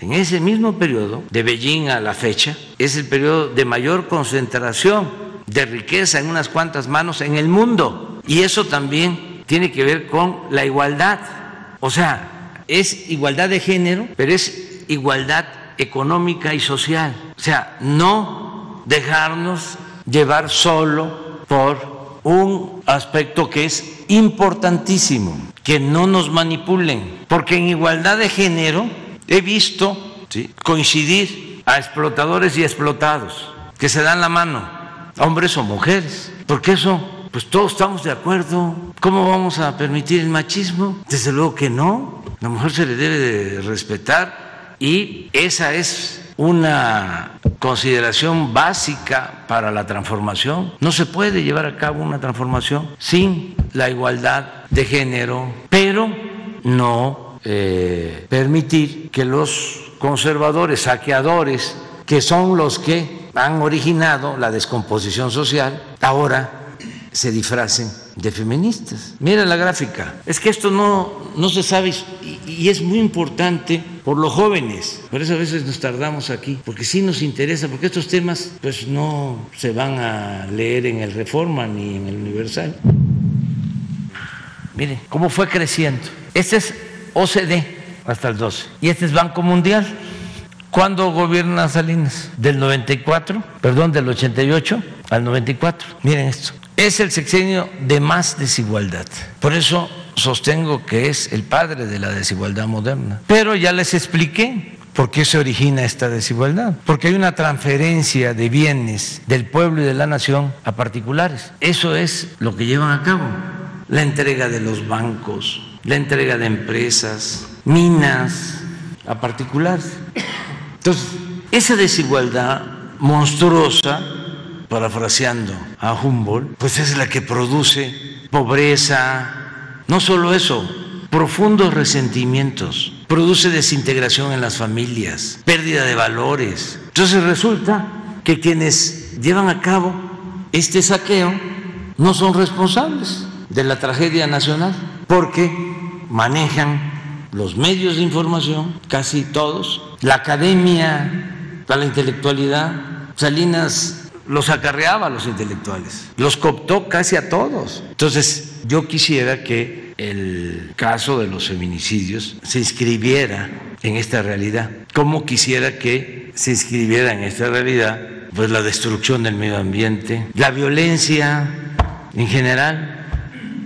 en ese mismo periodo, de Beijing a la fecha, es el periodo de mayor concentración de riqueza en unas cuantas manos en el mundo. Y eso también tiene que ver con la igualdad. O sea, es igualdad de género, pero es igualdad económica y social. O sea, no dejarnos llevar solo por un aspecto que es importantísimo, que no nos manipulen, porque en igualdad de género he visto coincidir a explotadores y explotados, que se dan la mano, hombres o mujeres, porque eso pues todos estamos de acuerdo. ¿Cómo vamos a permitir el machismo? Desde luego que no. La mujer se le debe de respetar y esa es una consideración básica para la transformación. No se puede llevar a cabo una transformación sin la igualdad de género, pero no eh, permitir que los conservadores, saqueadores, que son los que han originado la descomposición social, ahora se disfracen de feministas. Mira la gráfica. Es que esto no, no se sabe y, es muy importante por los jóvenes. Por eso a veces nos tardamos aquí, porque sí nos interesa, porque estos temas pues no se van a leer en el Reforma ni en el Universal. Miren cómo fue creciendo. Este es OCDE hasta el 12 y este es Banco Mundial. ¿Cuándo gobierna Salinas? Del 94, perdón, del 88 al 94. Miren esto. Es el sexenio de más desigualdad. Por eso sostengo que es el padre de la desigualdad moderna. Pero ya les expliqué por qué se origina esta desigualdad. Porque hay una transferencia de bienes del pueblo y de la nación a particulares. Eso es lo que llevan a cabo. La entrega de los bancos, la entrega de empresas, minas a particulares. Entonces, esa desigualdad monstruosa, parafraseando a Humboldt, pues es la que produce pobreza, no solo eso, profundos resentimientos, produce desintegración en las familias, pérdida de valores. Entonces resulta que quienes llevan a cabo este saqueo no son responsables de la tragedia nacional, porque manejan los medios de información, casi todos, la academia, la intelectualidad. Salinas los acarreaba a los intelectuales, los cooptó casi a todos. Entonces, yo quisiera que el caso de los feminicidios se inscribiera en esta realidad. ¿Cómo quisiera que se inscribiera en esta realidad? Pues la destrucción del medio ambiente, la violencia en general.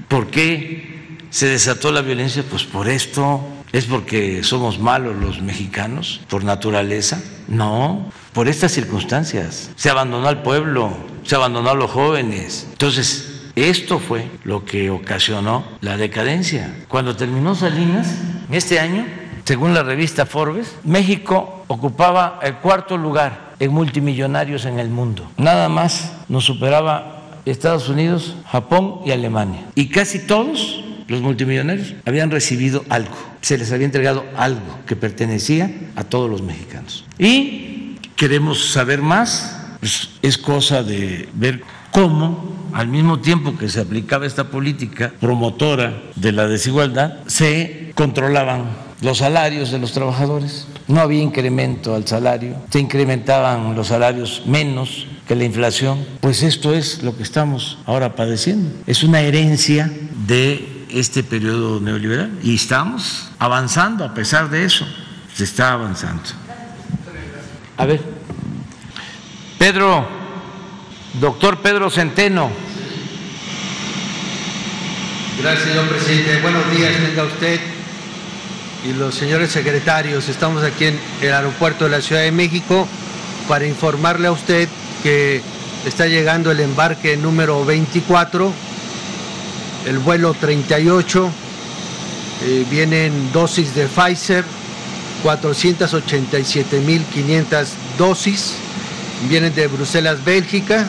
¿Por qué se desató la violencia? Pues por esto, ¿Es porque somos malos los mexicanos por naturaleza? No, por estas circunstancias. Se abandonó al pueblo, se abandonó a los jóvenes. Entonces, esto fue lo que ocasionó la decadencia. Cuando terminó Salinas, este año, según la revista Forbes, México ocupaba el cuarto lugar en multimillonarios en el mundo. Nada más nos superaba Estados Unidos, Japón y Alemania. Y casi todos los multimillonarios habían recibido algo, se les había entregado algo que pertenecía a todos los mexicanos. Y queremos saber más, pues es cosa de ver cómo al mismo tiempo que se aplicaba esta política promotora de la desigualdad, se controlaban los salarios de los trabajadores. No había incremento al salario, se incrementaban los salarios menos que la inflación. Pues esto es lo que estamos ahora padeciendo. Es una herencia de este periodo neoliberal y estamos avanzando a pesar de eso, se está avanzando. A ver, Pedro, doctor Pedro Centeno. Gracias, señor presidente. Buenos días, tenga usted y los señores secretarios. Estamos aquí en el aeropuerto de la Ciudad de México para informarle a usted que está llegando el embarque número 24 el vuelo 38, eh, vienen dosis de Pfizer, 487.500 dosis, vienen de Bruselas, Bélgica,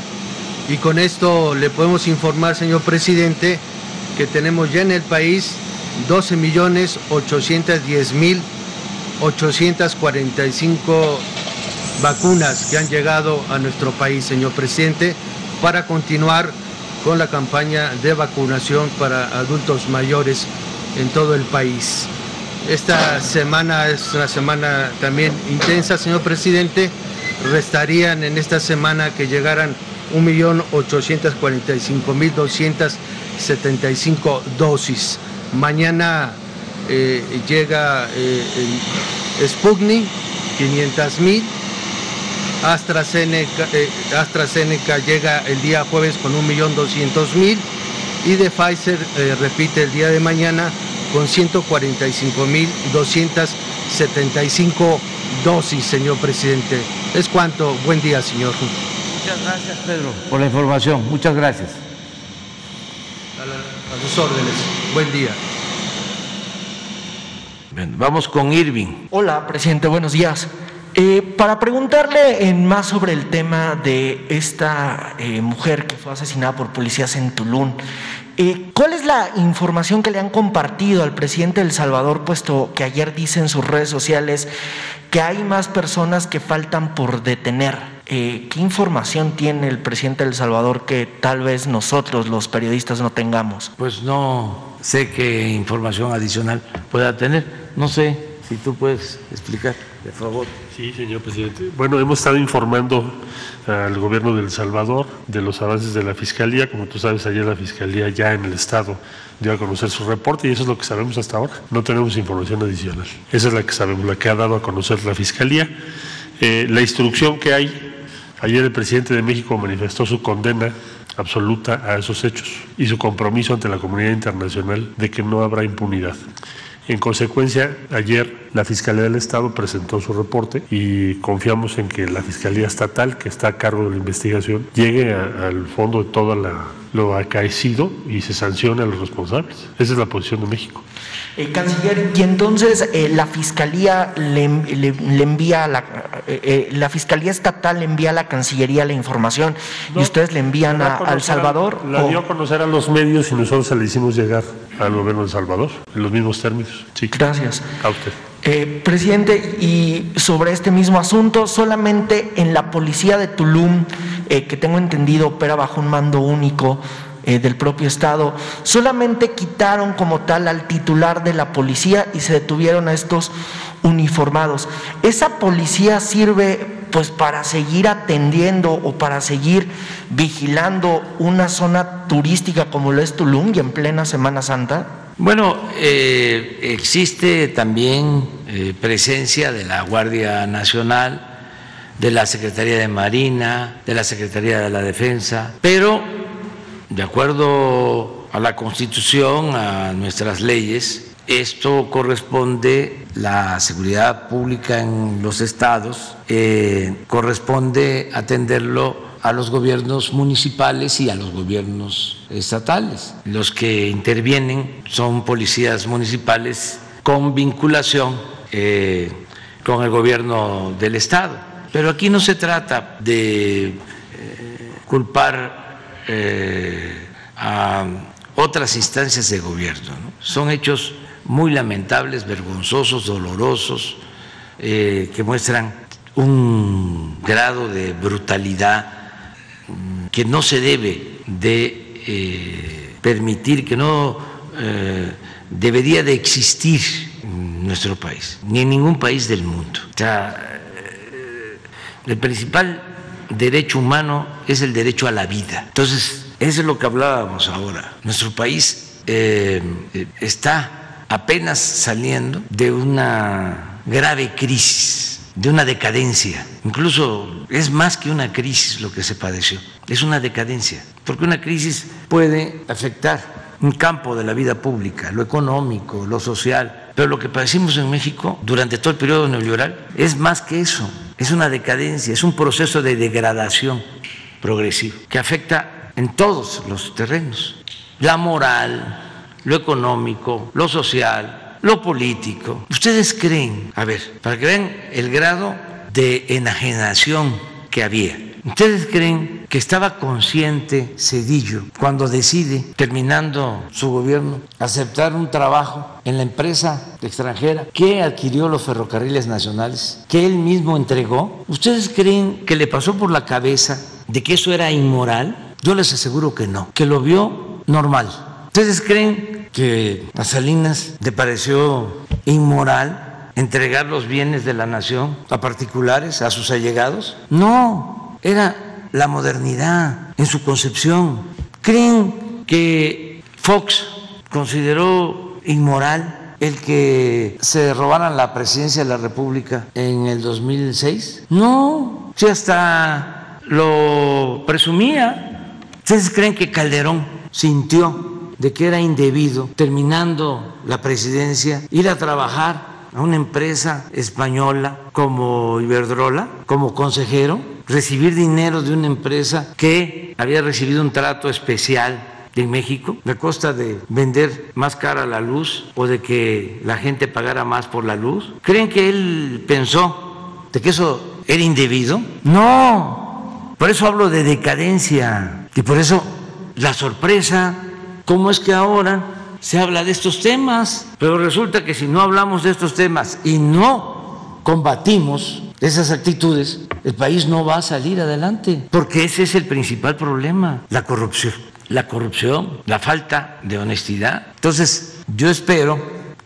y con esto le podemos informar, señor presidente, que tenemos ya en el país 12.810.845 vacunas que han llegado a nuestro país, señor presidente, para continuar con la campaña de vacunación para adultos mayores en todo el país. Esta semana es una semana también intensa, señor presidente. Restarían en esta semana que llegaran 1.845.275 dosis. Mañana eh, llega eh, Sputnik, 500.000 AstraZeneca, eh, AstraZeneca llega el día jueves con 1.200.000 y de Pfizer eh, repite el día de mañana con 145.275 dosis, señor presidente. Es cuanto. Buen día, señor. Muchas gracias, Pedro, por la información. Muchas gracias. A, sus órdenes. Buen día. vamos con Irving. Hola, presidente. Buenos días. Eh, para preguntarle en más sobre el tema de esta eh, mujer que fue asesinada por policías en Tulum, eh, ¿cuál es la información que le han compartido al presidente de El Salvador, puesto que ayer dice en sus redes sociales que hay más personas que faltan por detener? ¿Qué información tiene el presidente de El Salvador que tal vez nosotros, los periodistas, no tengamos? Pues no sé qué información adicional pueda tener. No sé si tú puedes explicar, por favor. Sí, señor presidente. Bueno, hemos estado informando al gobierno de El Salvador de los avances de la Fiscalía. Como tú sabes, ayer la Fiscalía ya en el Estado dio a conocer su reporte y eso es lo que sabemos hasta ahora. No tenemos información adicional. Esa es la que sabemos, la que ha dado a conocer la Fiscalía. Eh, la instrucción que hay, ayer el presidente de México manifestó su condena absoluta a esos hechos y su compromiso ante la comunidad internacional de que no habrá impunidad. En consecuencia, ayer la Fiscalía del Estado presentó su reporte y confiamos en que la Fiscalía Estatal, que está a cargo de la investigación, llegue al fondo de todo lo acaecido y se sancione a los responsables. Esa es la posición de México. Eh, canciller, y entonces eh, la Fiscalía le, envía, a la, eh, la Fiscalía Estatal le envía a la Cancillería la información y ustedes le envían a, El Salvador. la dio a conocer a los medios y nosotros se la hicimos llegar al gobierno de El Salvador, en los mismos términos. Sí. Gracias. A usted. presidente, y sobre este mismo asunto, solamente en la policía de Tulum, que tengo entendido opera bajo un mando único, eh, del propio Estado, solamente quitaron como tal al titular de la policía y se detuvieron a estos uniformados. ¿Esa policía sirve pues para seguir atendiendo o para seguir vigilando una zona turística como lo es Tulum y en plena Semana Santa? Bueno, eh, existe también eh, presencia de la Guardia Nacional, de la Secretaría de Marina, de la Secretaría de la Defensa, pero de acuerdo a la Constitución, a nuestras leyes, esto corresponde, la seguridad pública en los estados, eh, corresponde atenderlo a los gobiernos municipales y a los gobiernos estatales. Los que intervienen son policías municipales con vinculación eh, con el gobierno del estado. Pero aquí no se trata de eh, culpar eh, a otras instancias de gobierno. Son hechos muy lamentables, vergonzosos, dolorosos, eh, que muestran un grado de brutalidad mm, que no se debe de eh, permitir, que no debería de existir en nuestro país, ni en ningún país del mundo. O sea, el principal derecho humano es el derecho a la vida. Entonces, eso es lo que hablábamos ahora. Nuestro país eh, está apenas saliendo de una grave crisis, de una decadencia. Incluso es más que una crisis lo que se padeció, es una decadencia, porque una crisis puede afectar un campo de la vida pública, lo económico, lo social, pero lo que padecimos en México durante todo el periodo neoliberal es más que eso es una decadencia, es un proceso de degradación progresivo que afecta en todos los terrenos, la moral, lo económico, lo social, lo político. ¿Ustedes creen, a ver, para que vean el grado de enajenación que había? ¿Ustedes creen que estaba consciente Cedillo cuando decide, terminando su gobierno, aceptar un trabajo en la empresa extranjera que adquirió los ferrocarriles nacionales, que él mismo entregó? ¿Ustedes creen que le pasó por la cabeza de que eso era inmoral? Yo les aseguro que no, que lo vio normal. ¿Ustedes creen que a Salinas le pareció inmoral entregar los bienes de la nación a particulares, a sus allegados? No, era la modernidad en su concepción. ¿Creen que Fox consideró inmoral el que se robaran la presidencia de la República en el 2006? No, si hasta lo presumía. ¿Ustedes creen que Calderón sintió de que era indebido, terminando la presidencia, ir a trabajar a una empresa española como Iberdrola, como consejero? recibir dinero de una empresa que había recibido un trato especial en México, a costa de vender más cara la luz o de que la gente pagara más por la luz? ¿Creen que él pensó de que eso era indebido? No, por eso hablo de decadencia y por eso la sorpresa, ¿cómo es que ahora se habla de estos temas? Pero resulta que si no hablamos de estos temas y no combatimos esas actitudes, el país no va a salir adelante, porque ese es el principal problema, la corrupción. La corrupción, la falta de honestidad. Entonces, yo espero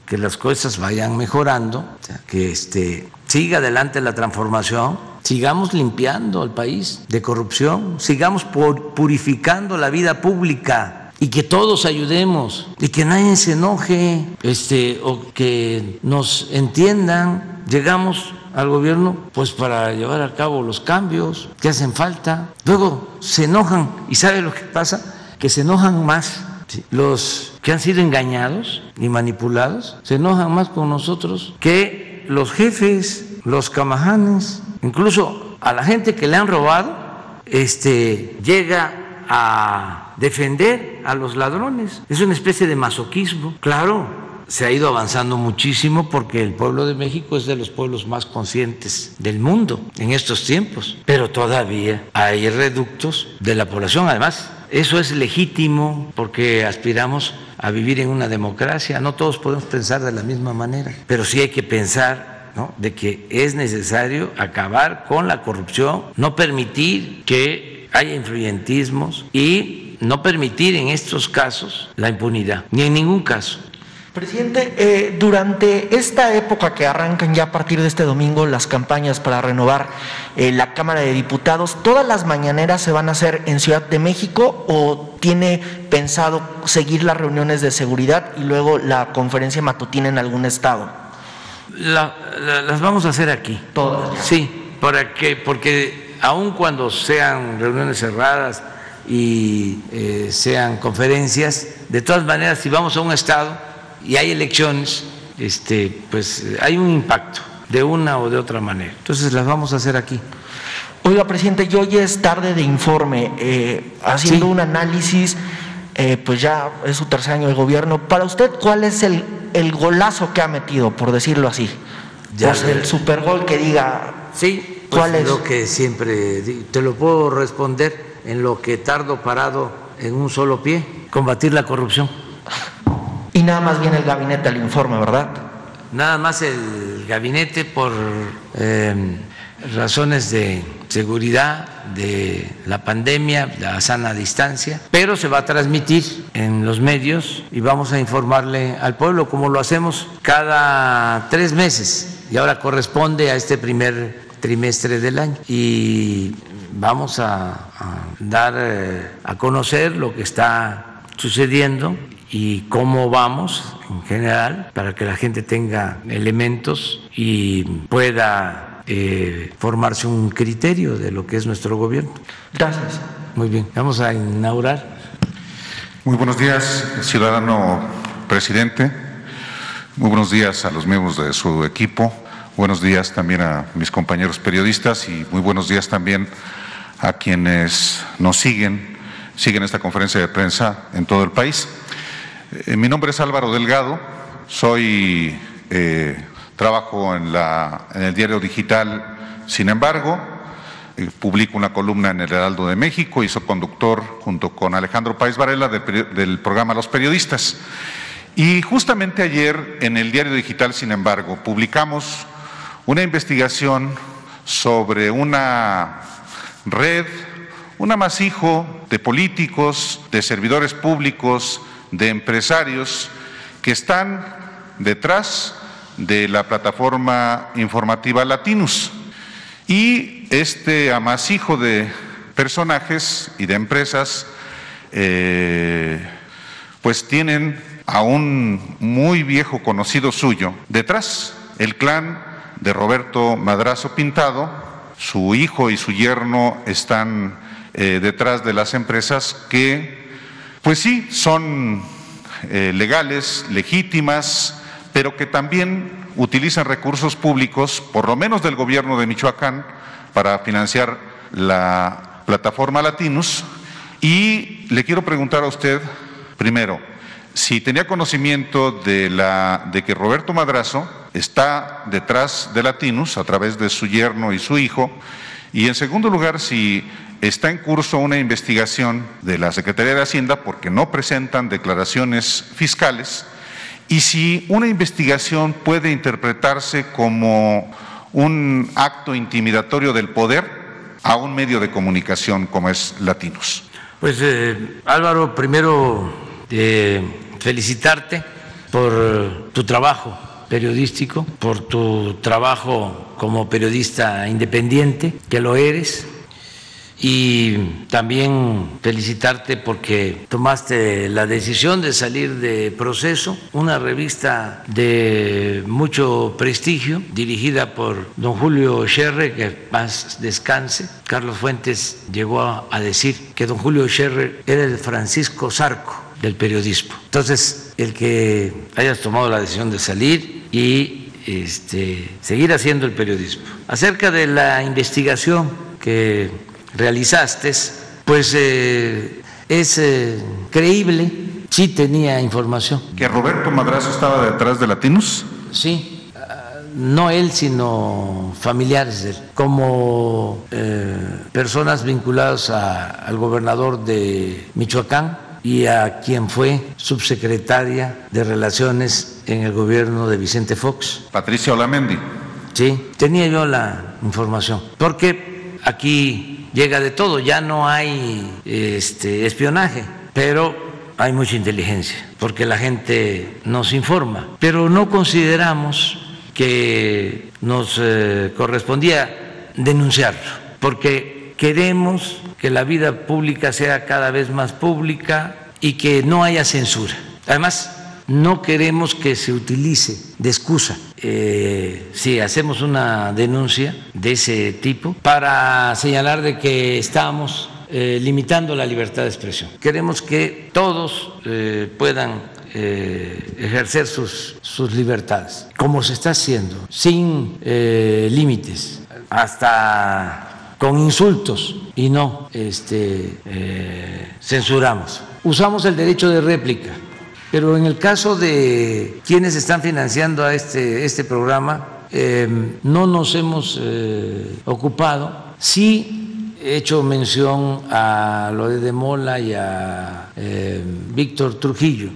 que las cosas vayan mejorando, que este, siga adelante la transformación, sigamos limpiando al país de corrupción, sigamos purificando la vida pública y que todos ayudemos y que nadie se enoje este, o que nos entiendan. Llegamos al gobierno pues para llevar a cabo los cambios que hacen falta. Luego se enojan y ¿sabe lo que pasa? Que se enojan más los que han sido engañados y manipulados, se enojan más con nosotros que los jefes, los camajanes, incluso a la gente que le han robado, este, llega a defender a los ladrones. Es una especie de masoquismo. Claro, se ha ido avanzando muchísimo porque el pueblo de México es de los pueblos más conscientes del mundo en estos tiempos, pero todavía hay reductos de la población. Además, eso es legítimo porque aspiramos a vivir en una democracia. No todos podemos pensar de la misma manera, pero sí hay que pensar de que es necesario acabar con la corrupción, no permitir que haya influyentismos y no permitir en estos casos la impunidad, ni en ningún caso. Presidente, eh, durante esta época que arrancan ya a partir de este domingo las campañas para renovar eh, la Cámara de Diputados, ¿todas las mañaneras se van a hacer en Ciudad de México o tiene pensado seguir las reuniones de seguridad y luego la conferencia matutina en algún estado? las vamos a hacer aquí. Todas. Sí, para que, porque aun cuando sean reuniones cerradas y eh, sean conferencias, de todas maneras, si vamos a un estado, y hay elecciones, este, pues hay un impacto de una o de otra manera. Entonces las vamos a hacer aquí. Oiga, presidente, yo ya es tarde de informe, eh, haciendo un análisis, eh, pues ya es su tercer año de gobierno. Para usted, ¿cuál es el, el golazo que ha metido, por decirlo así? Ya pues el supergol que diga. Sí, pues ¿cuál es? Lo que siempre te lo puedo responder en lo que tardo parado en un solo pie, combatir la corrupción. Y nada más viene el gabinete al informe, ¿verdad? Nada más el gabinete por eh, razones de seguridad, de la pandemia, la sana distancia, pero se va a transmitir en los medios y vamos a informarle al pueblo como lo hacemos cada tres meses y ahora corresponde a este primer trimestre del año y vamos a, a dar eh, a conocer lo que está sucediendo y cómo vamos en general para que la gente tenga elementos y pueda eh, formarse un criterio de lo que es nuestro gobierno. Gracias. Muy bien, vamos a inaugurar. Muy buenos días, ciudadano presidente. Muy buenos días a los miembros de su equipo. Buenos días también a mis compañeros periodistas y muy buenos días también a quienes nos siguen, siguen esta conferencia de prensa en todo el país. Eh, mi nombre es Álvaro Delgado, soy, eh, trabajo en, la, en, el diario digital, sin embargo, eh, publico una columna en el Heraldo de México y soy conductor junto con Alejandro Páez Varela del programa Los Periodistas. Y justamente ayer en el diario digital, sin embargo, publicamos una investigación sobre una red, un amasijo de políticos, de servidores públicos, de empresarios que están detrás de la plataforma informativa Latinus. Y este amasijo de personajes y de empresas, eh, pues tienen a un muy viejo conocido suyo detrás, el clan de Roberto Madrazo Pintado, su hijo y su yerno están eh, detrás de las empresas que pues sí, son eh, legales, legítimas, pero que también utilizan recursos públicos, por lo menos del gobierno de Michoacán, para financiar la plataforma Latinus. Y le quiero preguntar a usted, primero, si tenía conocimiento de, la, de que Roberto Madrazo está detrás de Latinus a través de su yerno y su hijo, y en segundo lugar, si Está en curso una investigación de la Secretaría de Hacienda porque no presentan declaraciones fiscales y si una investigación puede interpretarse como un acto intimidatorio del poder a un medio de comunicación como es Latinos. Pues eh, Álvaro, primero eh, felicitarte por tu trabajo periodístico, por tu trabajo como periodista independiente, que lo eres, y también felicitarte porque tomaste la decisión de salir de Proceso, una revista de mucho prestigio, dirigida por don Julio Scherre, que más descanse. Carlos Fuentes llegó a decir que don Julio Scherre era el Francisco Zarco del periodismo. Entonces, el que hayas tomado la decisión de salir y este, seguir haciendo el periodismo. Acerca de la investigación que realizaste, pues eh, es eh, creíble, sí tenía información. ¿Que Roberto Madrazo estaba detrás de Latinos? Sí, no él, sino familiares de él, como eh, personas vinculadas al gobernador de Michoacán y a quien fue subsecretaria de Relaciones en el gobierno de Vicente Fox. Patricia Olamendi. Sí, tenía yo la información, porque aquí llega de todo, ya no hay este, espionaje, pero hay mucha inteligencia, porque la gente nos informa, pero no consideramos que nos eh, correspondía denunciarlo, porque queremos que la vida pública sea cada vez más pública y que no haya censura. Además, no queremos que se utilice de excusa eh, si hacemos una denuncia de ese tipo para señalar de que estamos eh, limitando la libertad de expresión. Queremos que todos eh, puedan ejercer sus, sus, libertades, como se está haciendo, sin límites, hasta con insultos y no este, censuramos. Usamos el derecho de réplica pero en el caso de quienes están financiando a este, este programa, em, no nos hemos eh, ocupado. Sí he hecho mención a lo de Mola y a em, Víctor Trujillo,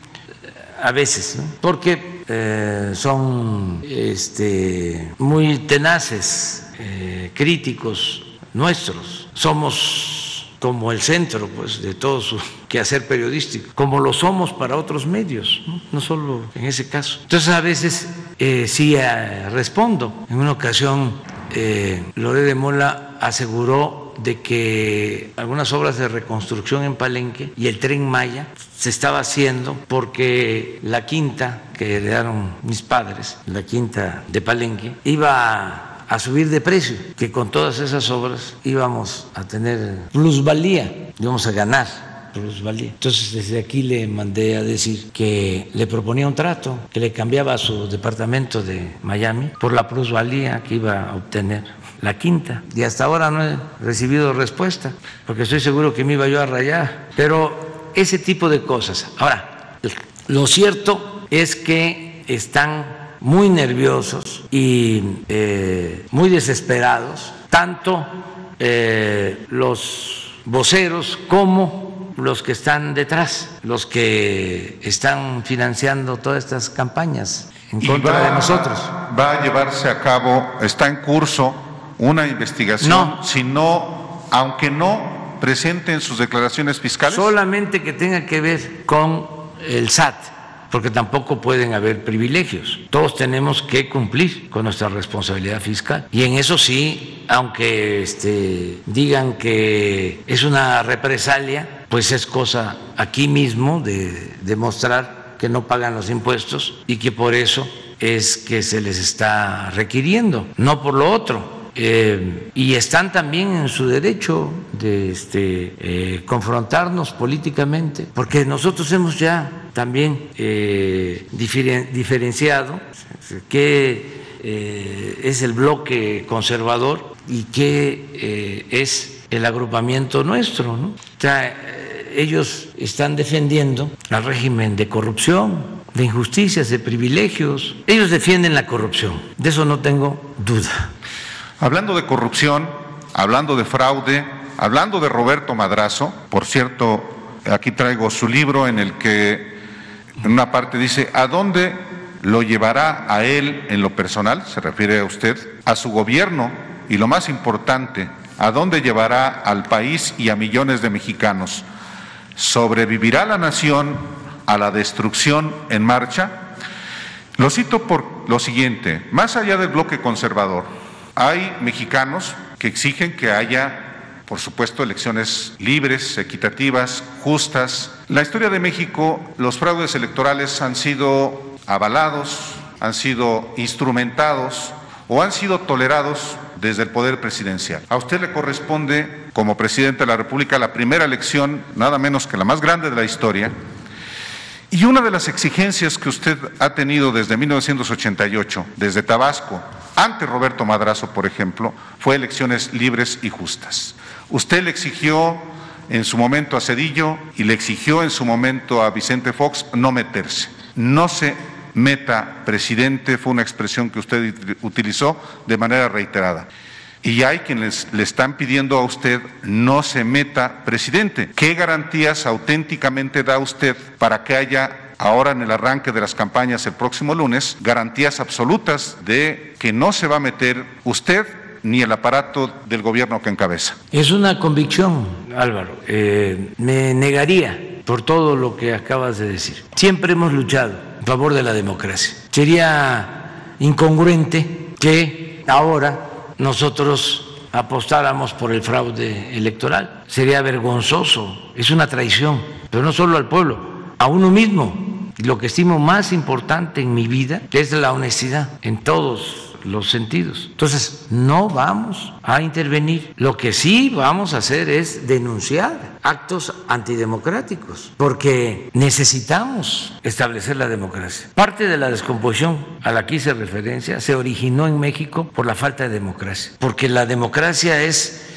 a veces, porque eh, son este, muy tenaces, eh, críticos nuestros. Somos como el centro pues, de todo su (laughs) quehacer periodístico, como lo somos para otros medios, no, solo en ese caso. Entonces a veces eh, sí eh, respondo. En una ocasión eh, de Mola aseguró de que algunas obras de reconstrucción en Palenque y el tren Maya se estaba haciendo porque la quinta que heredaron mis padres, la quinta de Palenque, iba a subir de precio, que con todas esas obras íbamos a tener plusvalía, íbamos a ganar plusvalía. Entonces desde aquí le mandé a decir que le proponía un trato, que le cambiaba su departamento de Miami por la plusvalía que iba a obtener la quinta. Y hasta ahora no he recibido respuesta, porque estoy seguro que me iba yo a rayar. Pero ese tipo de cosas. Ahora, lo cierto es que están muy nerviosos y eh, muy desesperados, tanto eh, los voceros como los que están detrás, los que están financiando todas estas campañas en contra de nosotros. ¿Va a llevarse a cabo, está en curso una investigación? No. Si no, aunque no presenten sus declaraciones fiscales. Solamente que tenga que ver con el SAT porque tampoco pueden haber privilegios. Todos tenemos que cumplir con nuestra responsabilidad fiscal. Y en eso sí, aunque este, digan que es una represalia, pues es cosa aquí mismo de demostrar que no pagan los impuestos y que por eso es que se les está requiriendo, no por lo otro. Eh, y están también en su derecho de este, eh, confrontarnos políticamente, porque nosotros hemos ya también eh, diferenciado qué es el bloque conservador y qué es el agrupamiento nuestro. ¿no? ellos están defendiendo al régimen de corrupción, de injusticias, de privilegios. Ellos defienden la corrupción, de eso no tengo duda. Hablando de corrupción, hablando de fraude, hablando de Roberto Madrazo, por cierto, aquí traigo su libro en el que en una parte dice, ¿a dónde lo llevará a él en lo personal? Se refiere a usted, a su gobierno y lo más importante, ¿a dónde llevará al país y a millones de mexicanos? ¿Sobrevivirá la nación a la destrucción en marcha? Lo cito por lo siguiente, más allá del bloque conservador, hay mexicanos que exigen que haya por supuesto, elecciones libres, equitativas, justas. La historia de México, los fraudes electorales han sido avalados, han sido instrumentados o han sido tolerados desde el poder presidencial. A usted le corresponde, como presidente de la República, la primera elección, nada menos que la más grande de la historia, y una de las exigencias que usted ha tenido desde 1988, desde Tabasco, ante Roberto Madrazo, por ejemplo, fue elecciones libres y justas. Usted le exigió en su momento a Cedillo y le exigió en su momento a Vicente Fox no meterse. No se meta, presidente, fue una expresión que usted utilizó de manera reiterada. Y hay quienes le están pidiendo a usted no se meta, presidente. ¿Qué garantías auténticamente da usted para que haya ahora en el arranque de las campañas el próximo lunes garantías absolutas de que no se va a meter usted ni el aparato del gobierno que encabeza. Es una convicción, Álvaro. Eh, me negaría por todo lo que acabas de decir. Siempre hemos luchado en favor de la democracia. Sería incongruente que ahora nosotros apostáramos por el fraude electoral. Sería vergonzoso, es una traición, pero no solo al pueblo, a uno mismo. Lo que estimo más importante en mi vida es la honestidad en todos los sentidos. Entonces, no vamos a intervenir. Lo que sí vamos a hacer es denunciar actos antidemocráticos, porque necesitamos establecer la democracia. Parte de la descomposición a la que hice referencia se originó en México por la falta de democracia, porque la democracia es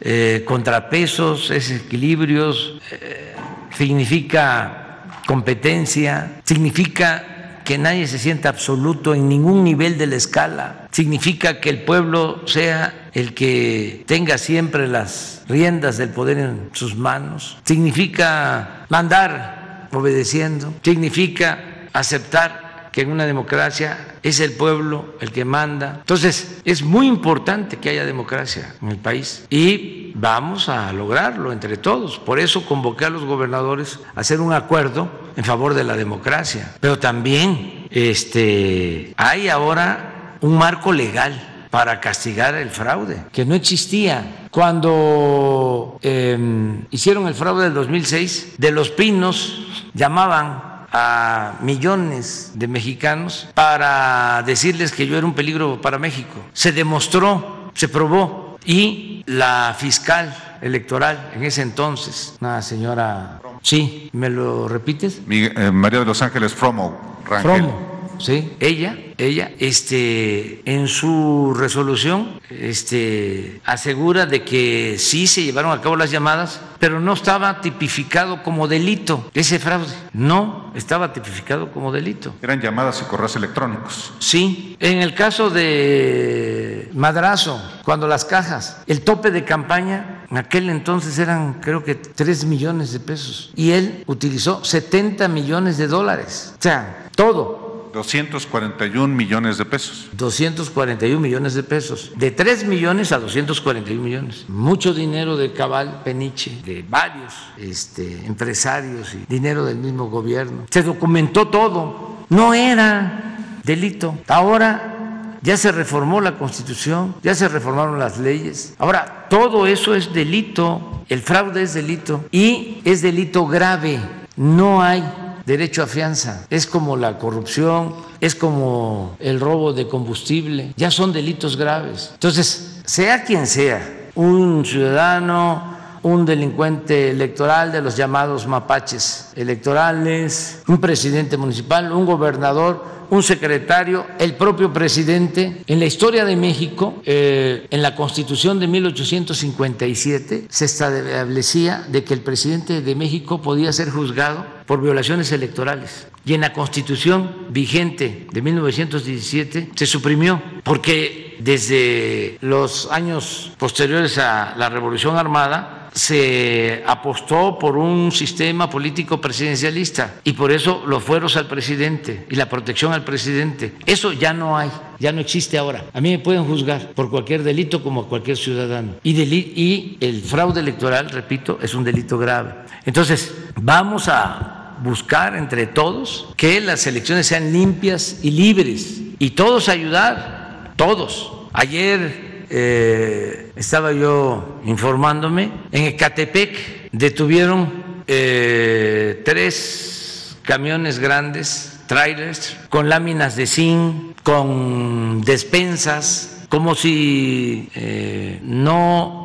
eh, contrapesos, es equilibrios, eh, significa competencia, significa que nadie se sienta absoluto en ningún nivel de la escala. Significa que el pueblo sea el que tenga siempre las riendas del poder en sus manos. Significa mandar obedeciendo. Significa aceptar que en una democracia es el pueblo el que manda. Entonces, es muy importante que haya democracia en el país y vamos a lograrlo entre todos. Por eso convoqué a los gobernadores a hacer un acuerdo en favor de la democracia. Pero también este, hay ahora un marco legal para castigar el fraude, que no existía. Cuando em, hicieron el fraude del 2006, de los pinos llamaban a millones de mexicanos para decirles que yo era un peligro para México. Se demostró, se probó y la fiscal electoral en ese entonces, una señora, sí, ¿me lo repites? Eh, María de los Ángeles Fromo. Fromo ¿sí? Ella, ella, este, en su resolución, este, asegura de que sí se llevaron a cabo las llamadas, pero no estaba tipificado como delito ese fraude. No estaba tipificado como delito. Eran llamadas y correos electrónicos. Sí. En el caso de Madrazo, cuando las cajas, el tope de campaña, en aquel entonces eran creo que 3 millones de pesos y él utilizó 70 millones de dólares. O sea, todo 241 millones de pesos. 241 millones de pesos. De 3 millones a 241 millones. Mucho dinero de cabal peniche, de varios este, empresarios y dinero del mismo gobierno. Se documentó todo. No era delito. Ahora ya se reformó la constitución, ya se reformaron las leyes. Ahora, todo eso es delito. El fraude es delito y es delito grave. No hay derecho a fianza, es como la corrupción, es como el robo de combustible, ya son delitos graves. Entonces, sea quien sea, un ciudadano, un delincuente electoral de los llamados mapaches electorales, un presidente municipal, un gobernador, un secretario, el propio presidente. En la historia de México, eh, en la Constitución de 1857, se establecía de que el presidente de México podía ser juzgado por violaciones electorales. Y en la Constitución vigente de 1917 se suprimió porque desde los años posteriores a la Revolución Armada, se apostó por un sistema político presidencialista y por eso los fueros al presidente y la protección al presidente. Eso ya no hay, ya no existe ahora. A mí me pueden juzgar por cualquier delito como a cualquier ciudadano. Y, y el fraude electoral, repito, es un delito grave. Entonces, vamos a buscar entre todos que las elecciones sean limpias y libres y todos ayudar, todos. Ayer eh, estaba yo informándome, en Ecatepec detuvieron eh, tres camiones grandes, trailers, con láminas de zinc, con despensas, como si eh, no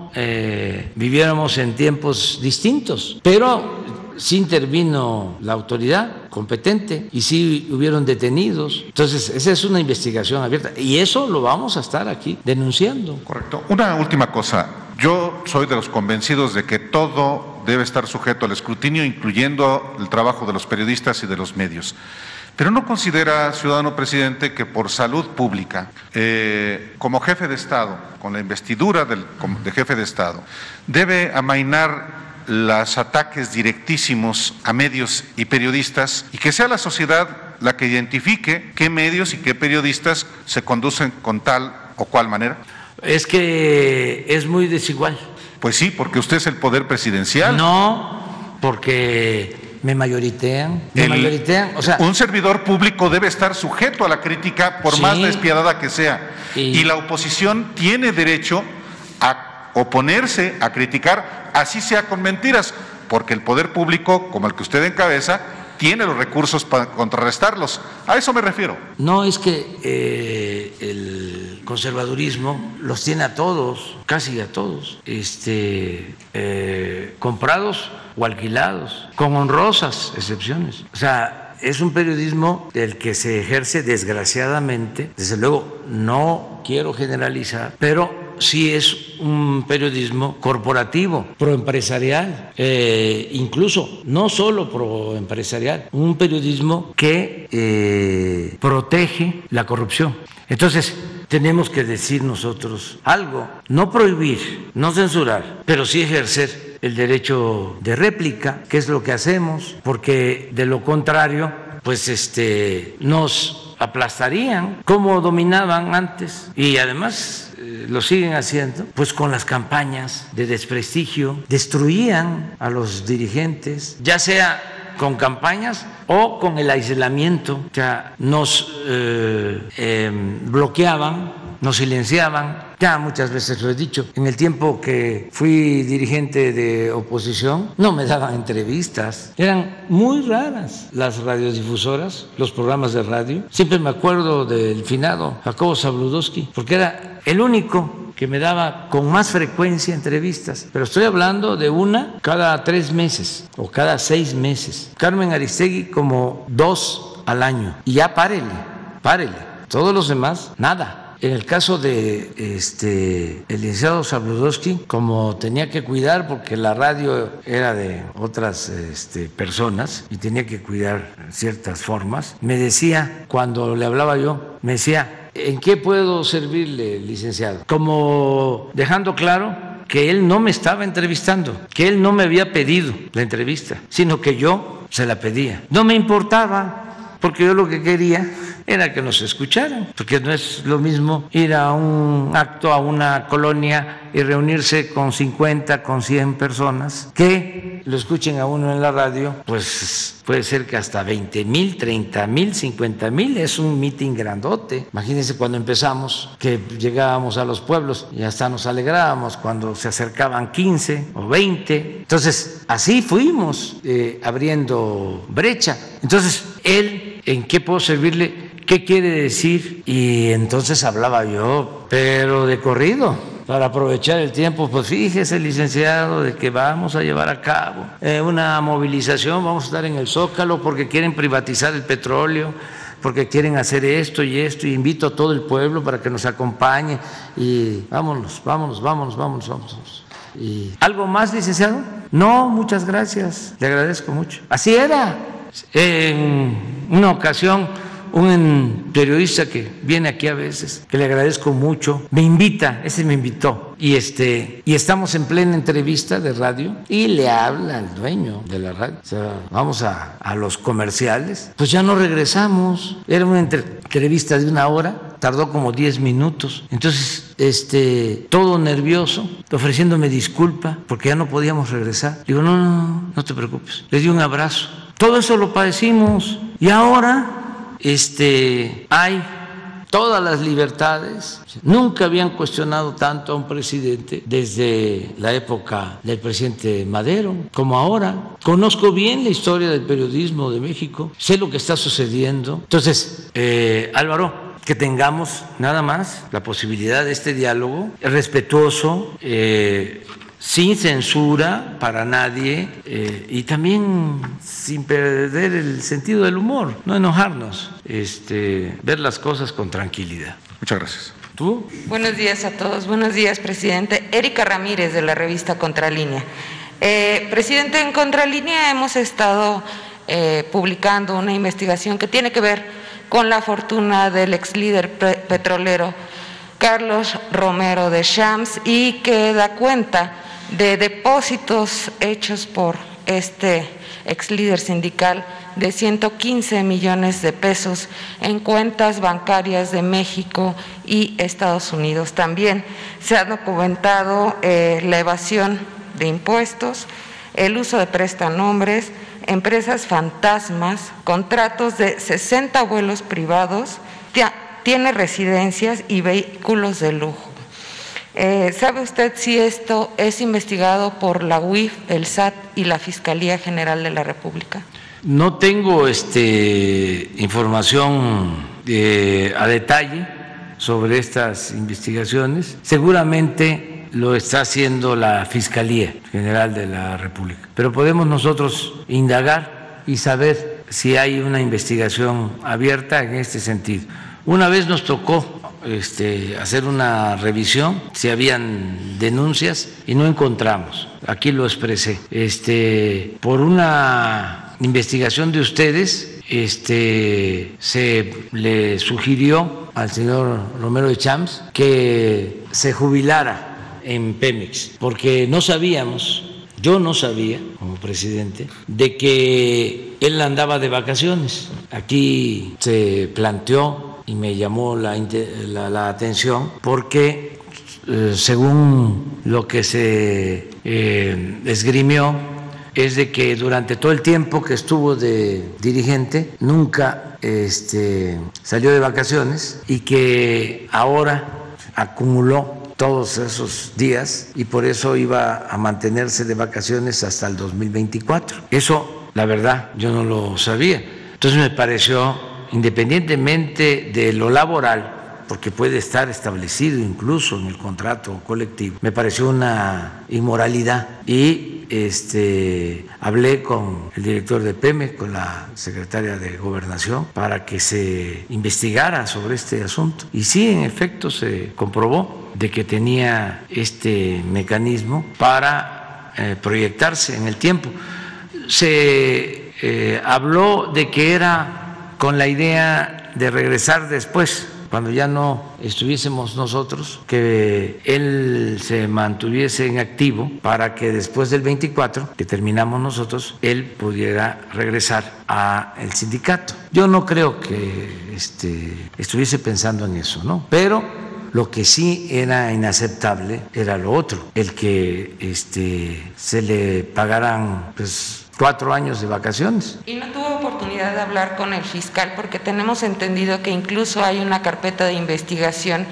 viviéramos en tiempos distintos. Pero sí intervino la autoridad competente y sí hubieron detenidos. Entonces, esa es una investigación abierta y eso lo vamos a estar aquí denunciando. Correcto. Una última cosa. Yo soy de los convencidos de que todo debe estar sujeto al escrutinio, incluyendo el trabajo de los periodistas y de los medios. Pero no considera, ciudadano presidente, que por salud pública, eh, como jefe de Estado, con la investidura de jefe de Estado, debe amainar los ataques directísimos a medios y periodistas y que sea la sociedad la que identifique qué medios y qué periodistas se conducen con tal o cual manera? Es que es muy desigual. Pues sí, porque usted es el poder presidencial. No, porque me mayoritean, me mayoritean, o sea, un servidor público debe estar sujeto a la crítica por más despiadada que sea. y la oposición tiene derecho a oponerse, a criticar así sea con mentiras, porque el poder público, como el que usted encabeza, tiene los recursos para contrarrestarlos. A eso me refiero. No, es que eh, el conservadurismo los tiene a todos, casi a todos, este, eh, comprados o alquilados, con honrosas excepciones. O sea, es un periodismo del que se ejerce desgraciadamente, desde luego no quiero generalizar, pero sí es un periodismo corporativo, proempresarial, eh, incluso no solo proempresarial, un periodismo que eh, protege la corrupción. Entonces, tenemos que decir nosotros algo, no prohibir, no censurar, pero sí ejercer el derecho de réplica, que es lo que hacemos, porque de lo contrario, pues este nos aplastarían como dominaban antes. Y además lo siguen haciendo, pues con las campañas de desprestigio, destruían a los dirigentes, ya sea con campañas o con el aislamiento, o sea, nos eh, em, bloqueaban, nos silenciaban. Ya muchas veces lo he dicho, en el tiempo que fui dirigente de oposición, no me daban entrevistas. Eran muy raras las radiodifusoras, los programas de radio. Siempre me acuerdo del finado Jacobo Zabludowski, porque era el único que me daba con más frecuencia entrevistas, pero estoy hablando de una cada tres meses o cada seis meses. Carmen Aristegui como dos al año. Y ya párele, párele. Todos los demás, nada. En el caso de este, el licenciado Sabludowski, como tenía que cuidar, porque la radio era de otras este, personas y tenía que cuidar ciertas formas, me decía, cuando le hablaba yo, me decía, ¿En qué puedo servirle, licenciado? Como dejando claro que él no me estaba entrevistando, que él no me había pedido la entrevista, sino que yo se la pedía. No me importaba, porque yo lo que quería era que nos escucharan, porque no es lo mismo ir a un acto, a una colonia y reunirse con 50, con 100 personas, que lo escuchen a uno en la radio, pues puede ser que hasta 20 mil, 30 mil, 50 mil, es un mitin grandote. Imagínense cuando empezamos, que llegábamos a los pueblos y hasta nos alegrábamos cuando se acercaban 15 o 20. Entonces, así fuimos eh, abriendo brecha. Entonces, él, ¿en qué puedo servirle? ¿Qué quiere decir? Y entonces hablaba yo, pero de corrido para aprovechar el tiempo, pues fíjese, licenciado, de que vamos a llevar a cabo eh, una movilización, vamos a estar en el Zócalo porque quieren privatizar el petróleo porque quieren hacer esto y esto, y invito a todo el pueblo para que nos acompañe, y vámonos, vámonos, vámonos, vámonos, vámonos. Y, ¿Algo más, licenciado? No, muchas gracias, le agradezco mucho. Así era. En una ocasión un periodista que viene aquí a veces, que le agradezco mucho, me invita, ese me invitó, y este, y estamos en plena entrevista de radio, y le habla al dueño de la radio, vamos a, a los comerciales, pues ya no regresamos, era una entrevista de una hora, tardó como 10 minutos, entonces, este, todo nervioso, ofreciéndome disculpa, porque ya no podíamos regresar, digo, no, no, no, no te preocupes, le di un abrazo, Todo eso lo padecimos. Y ahora este, hay todas las libertades. Nunca habían cuestionado tanto a un presidente desde la época del presidente Madero como ahora. Conozco bien la historia del periodismo de México, sé lo que está sucediendo. Entonces, eh, Álvaro, que tengamos nada más la posibilidad de este diálogo respetuoso, eh, sin censura para nadie eh, y también sin perder el sentido del humor, no enojarnos, este, ver las cosas con tranquilidad. Muchas gracias. ¿Tú? Buenos días a todos. Buenos días, presidente. Erika Ramírez, de la revista Contralínea. Eh, presidente, en Contralínea hemos estado eh, publicando una investigación que tiene que ver con la fortuna del ex líder petrolero Carlos Romero de Shams y que da cuenta de depósitos hechos por este ex líder sindical de 115 millones de pesos en cuentas bancarias de México y Estados Unidos. También se ha documentado eh, la evasión de impuestos, el uso de prestanombres, empresas fantasmas, contratos de 60 vuelos privados, tiene residencias y vehículos de lujo. Eh, ¿Sabe usted si esto es investigado por la UIF, el SAT y la Fiscalía General de la República? No tengo este, información eh, a detalle sobre estas investigaciones. Seguramente lo está haciendo la Fiscalía General de la República. Pero podemos nosotros indagar y saber si hay una investigación abierta en este sentido. Una vez nos tocó este, hacer una revisión si habían denuncias y no encontramos. Aquí lo expresé. Este, por una investigación de ustedes, este, se le sugirió al señor Romero de Champs que se jubilara en Pemex, porque no sabíamos, yo no sabía como presidente, de que él andaba de vacaciones. Aquí se planteó y me llamó la, atención porque eh, según lo que se eh, esgrimió es de que durante todo el tiempo que estuvo de dirigente nunca este, salió de vacaciones y que ahora acumuló todos esos días y por eso iba a mantenerse de vacaciones hasta el 2024. Eso, la verdad, yo no lo sabía. Entonces me pareció independientemente de lo laboral, porque puede estar establecido incluso en el contrato colectivo, me pareció una inmoralidad y este, hablé con el director de PEME, con la secretaria de Gobernación, para que se investigara sobre este asunto. Y sí, en efecto, se comprobó de que tenía este mecanismo para eh, proyectarse en el tiempo. Se eh, habló de que era con la idea de regresar después, cuando ya no estuviésemos nosotros, que él se mantuviese en activo para que después del 24, que terminamos nosotros, él pudiera regresar al sindicato. Yo no creo que este, estuviese pensando en eso, ¿no? Pero lo que sí era inaceptable era lo otro, el que este, se le pagaran pues, cuatro años de vacaciones. Y no tuvo oportunidad de hablar con el fiscal porque tenemos entendido que incluso hay una carpeta de investigación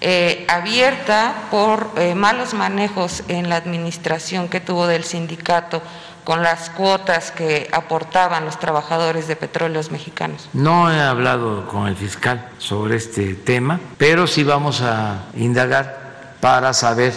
eh, abierta por eh, malos manejos en la administración que tuvo del sindicato con las cuotas que aportaban los trabajadores de petróleos mexicanos. No he hablado con el fiscal sobre este tema, pero sí vamos a indagar para saber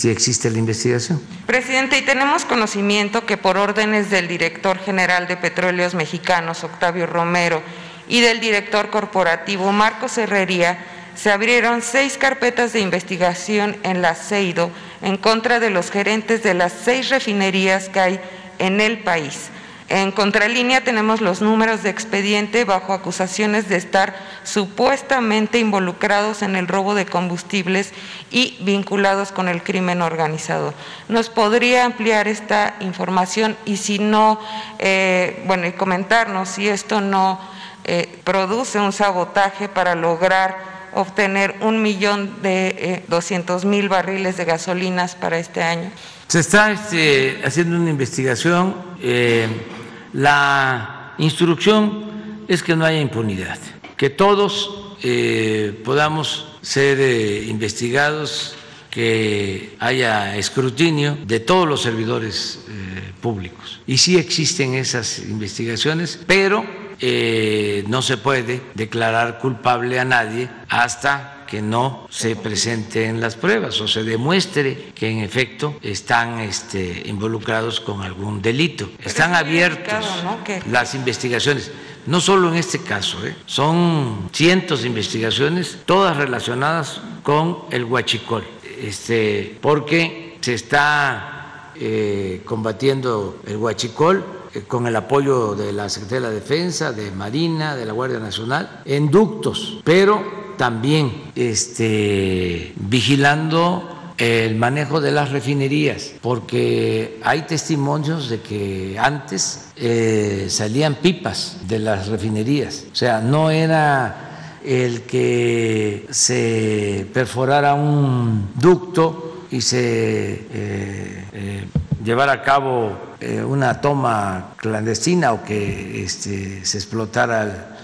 si existe la investigación. Presidente, y tenemos conocimiento que por órdenes del director general de Petróleos Mexicanos, Octavio Romero, y del director corporativo, Marcos Herrería, se abrieron seis carpetas de investigación en la CEIDO en contra de los gerentes de las seis refinerías que hay en el país en contralínea tenemos los números de expediente bajo acusaciones de estar supuestamente involucrados en el robo de combustibles y vinculados con el crimen organizado. ¿Nos podría ampliar esta información y si no, eh, bueno, y comentarnos si esto no eh, produce un sabotaje para lograr obtener un millón de eh, doscientos mil barriles de gasolinas para este año? Se está este, haciendo una investigación La instrucción es que no haya impunidad, que todos eh, podamos ser eh, investigados, que haya escrutinio de todos los servidores eh, públicos. Y sí existen esas investigaciones, pero no se puede declarar culpable a nadie hasta que no se presenten las pruebas o se demuestre que en efecto están este, involucrados con algún delito. están abiertas las investigaciones. No solo en este caso, ¿eh? son cientos de investigaciones, todas relacionadas con el huachicol, este, porque se está eh, combatiendo el huachicol eh, con el apoyo de la Secretaría de la Defensa, de Marina, de la Guardia Nacional, en ductos, pero también este, vigilando el manejo de las refinerías, porque hay testimonios de que antes eh, salían pipas de las refinerías, o sea, no era el que se perforara un ducto y se eh, eh, llevara a cabo una toma clandestina o que este, se explotara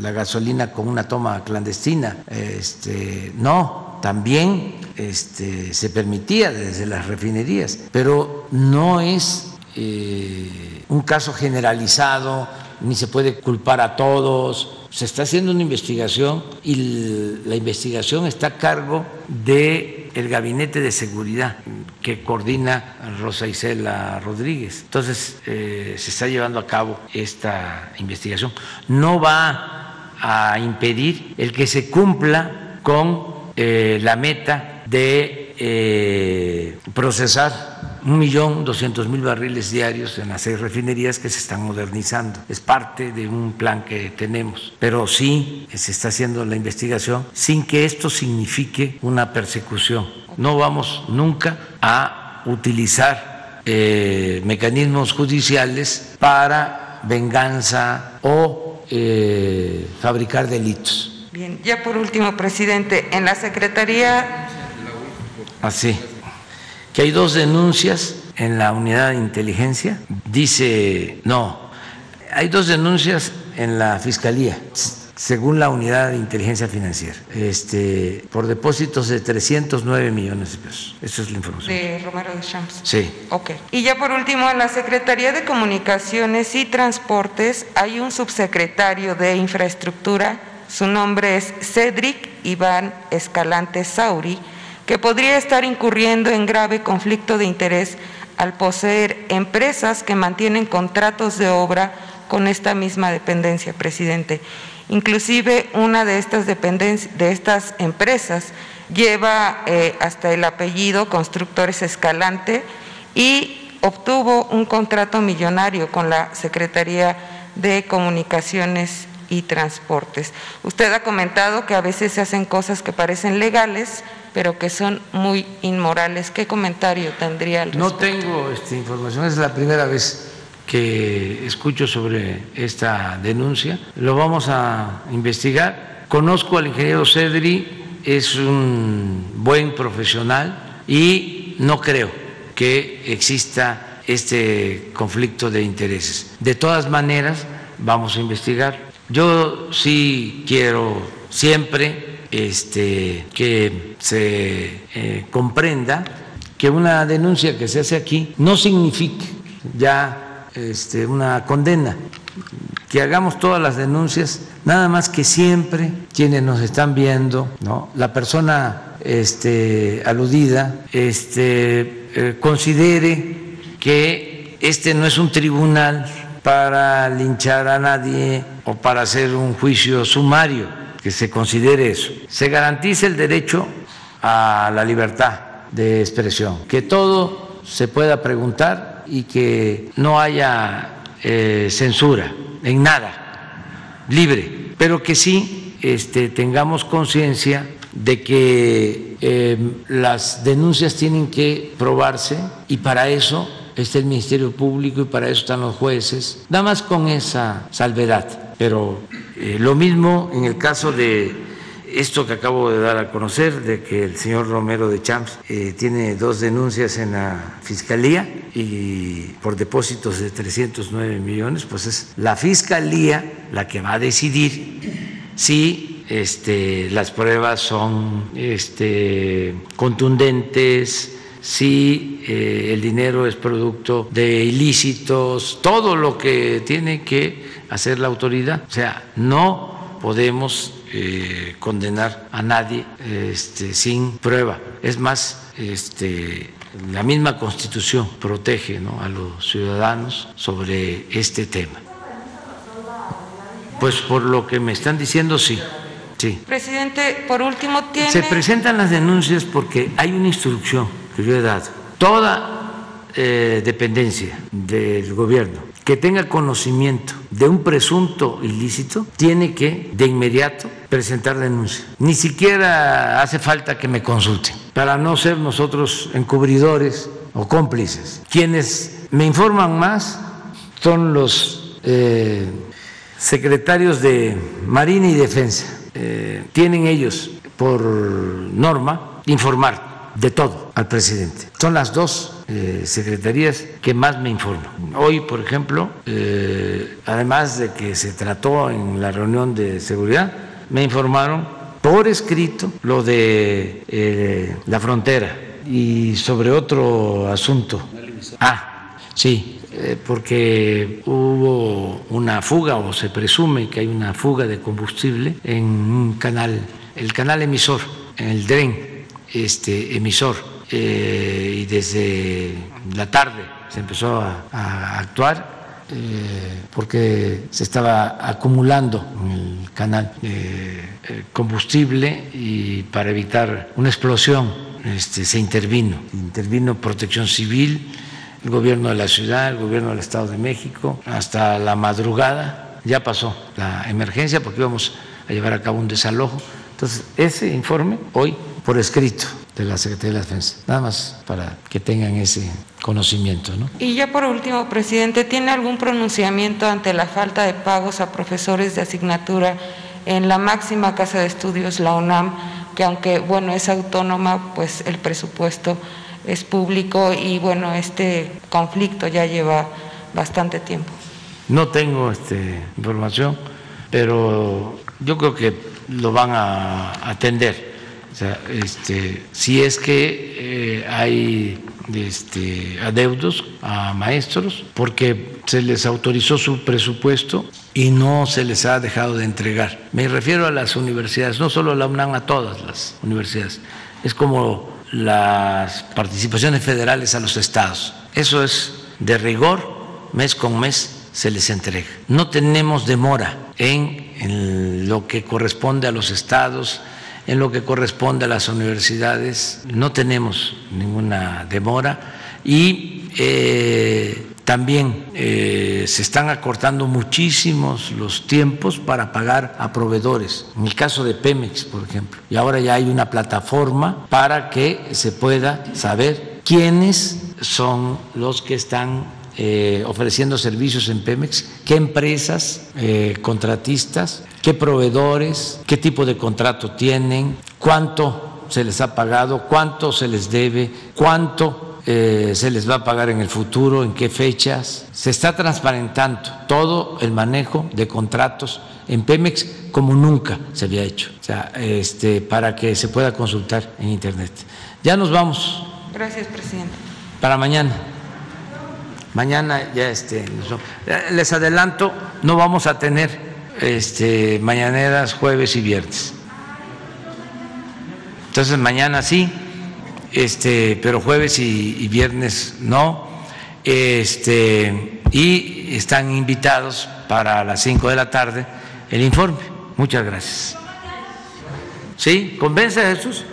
la gasolina con una toma clandestina. Este, no, también este, se permitía desde las refinerías, pero no es eh, un caso generalizado, ni se puede culpar a todos. Se está haciendo una investigación y la investigación está a cargo de el Gabinete de Seguridad que coordina Rosa Isela Rodríguez. Entonces, eh, se está llevando a cabo esta investigación. No va a impedir el que se cumpla con eh, la meta de eh, procesar un millón doscientos mil barriles diarios en las seis refinerías que se están modernizando. Es parte de un plan que tenemos, pero sí se está haciendo la investigación sin que esto signifique una persecución. No vamos nunca a utilizar eh, mecanismos judiciales para venganza o eh, fabricar delitos. Bien, ya por último, presidente, en la Secretaría... Así que hay dos denuncias en la unidad de inteligencia. Dice, no, hay dos denuncias en la fiscalía, según la unidad de inteligencia financiera, este, por depósitos de 309 millones de pesos. Esa es la información. De Romero de Champs. Sí. Ok. Y ya por último, en la Secretaría de Comunicaciones y Transportes hay un subsecretario de Infraestructura, su nombre es Cedric Iván Escalante Sauri que podría estar incurriendo en grave conflicto de interés al poseer empresas que mantienen contratos de obra con esta misma dependencia, presidente. Inclusive una de estas, de estas empresas lleva eh, hasta el apellido Constructores Escalante y obtuvo un contrato millonario con la Secretaría de Comunicaciones y Transportes. Usted ha comentado que a veces se hacen cosas que parecen legales, pero que son muy inmorales. ¿Qué comentario tendría al No tengo esta información, es la primera vez que escucho sobre esta denuncia. Lo vamos a investigar. Conozco al ingeniero Cedri, es un buen profesional y no creo que exista este conflicto de intereses. De todas maneras, vamos a investigar. Yo sí quiero siempre este, que se eh, comprenda que una denuncia que se hace aquí no significa ya este, una condena, que hagamos todas las denuncias, nada más que siempre quienes nos están viendo, la persona este, aludida eh, considere que este no es un tribunal para linchar a nadie o para hacer un juicio sumario que se considere eso. Se garantice el derecho a la libertad de expresión, que todo se pueda preguntar y que no haya eh, censura en nada, libre, pero que sí este, tengamos conciencia de que em, las denuncias tienen que probarse y para eso está el Ministerio Público y para eso están los jueces, nada más con esa salvedad, pero eh, lo mismo en el caso de esto que acabo de dar a conocer de que el señor Romero de Champs eh, tiene dos denuncias en la fiscalía y por depósitos de 309 millones, pues es la fiscalía la que va a decidir si este, las pruebas son este, contundentes, si eh, el dinero es producto de ilícitos, todo lo que tiene que hacer la autoridad. O sea, no podemos eh, condenar a nadie este, sin prueba. Es más, este, la misma Constitución protege a los ciudadanos sobre este tema. Pues por lo que me están diciendo, sí. Sí. Presidente, por último, tiene. Se presentan las denuncias porque hay una instrucción que yo he dado. Toda eh, dependencia del gobierno que tenga conocimiento de un presunto ilícito tiene que de inmediato presentar denuncia. Ni siquiera hace falta que me consulten para no ser nosotros encubridores o cómplices. Quienes me informan más son los eh, secretarios de Marina y Defensa. Eh, tienen ellos por norma informar de todo al presidente. Son las dos eh, secretarías que más me informan. Hoy, por ejemplo, eh, además de que se trató en la reunión de seguridad, me informaron por escrito lo de eh, la frontera y sobre otro asunto. Ah, sí, porque hubo una fuga o se presume que hay una fuga de combustible en un canal, el canal emisor, en el DREN este, emisor eh, y desde la tarde se empezó a, actuar eh, porque se estaba acumulando en el canal eh, combustible y para evitar una explosión este, se intervino, intervino protección civil, el gobierno de la ciudad, el gobierno del Estado de México, hasta la madrugada ya pasó la emergencia porque íbamos a llevar a cabo un desalojo. Entonces, ese informe hoy por escrito de la Secretaría de la Defensa. Nada más para que tengan ese conocimiento. ¿no? Y ya por último, presidente, ¿tiene algún pronunciamiento ante la falta de pagos a profesores de asignatura en la máxima casa de estudios, la UNAM, que aunque bueno es autónoma, pues el presupuesto es público y bueno, este conflicto ya lleva bastante tiempo? No tengo este, información, pero yo creo que lo van a atender o sea, este, si es que eh, hay este, adeudos a maestros porque se les autorizó su presupuesto y no se les ha dejado de entregar. Me refiero a las universidades, no solo a la UNAM, a todas las universidades. Es como las participaciones federales a los estados. Eso es de rigor, mes con mes se les entrega. No tenemos demora en lo que corresponde a los estados en lo que corresponde a las universidades no tenemos ninguna demora y eh, también eh, se están acortando muchísimos los tiempos para pagar a proveedores. En el caso de Pemex, por ejemplo, y ahora ya hay una plataforma para que se pueda saber quiénes son los que están eh, ofreciendo servicios en Pemex, qué empresas contratistas qué proveedores, qué tipo de contrato tienen, cuánto se les ha pagado, cuánto se les debe, cuánto eh, se les va a pagar en el futuro, en qué fechas. Se está transparentando todo el manejo de contratos en Pemex como nunca se había hecho, o sea, este, para que se pueda consultar en Internet. Ya nos vamos. Gracias, presidente. Para mañana. Mañana ya este, les adelanto, no vamos a tener este, mañaneras jueves y viernes. Entonces mañana sí, este, pero jueves y, viernes no. Este, y están invitados para las 5 de la tarde el informe. Muchas gracias. ¿Sí? ¿Convence a Jesús?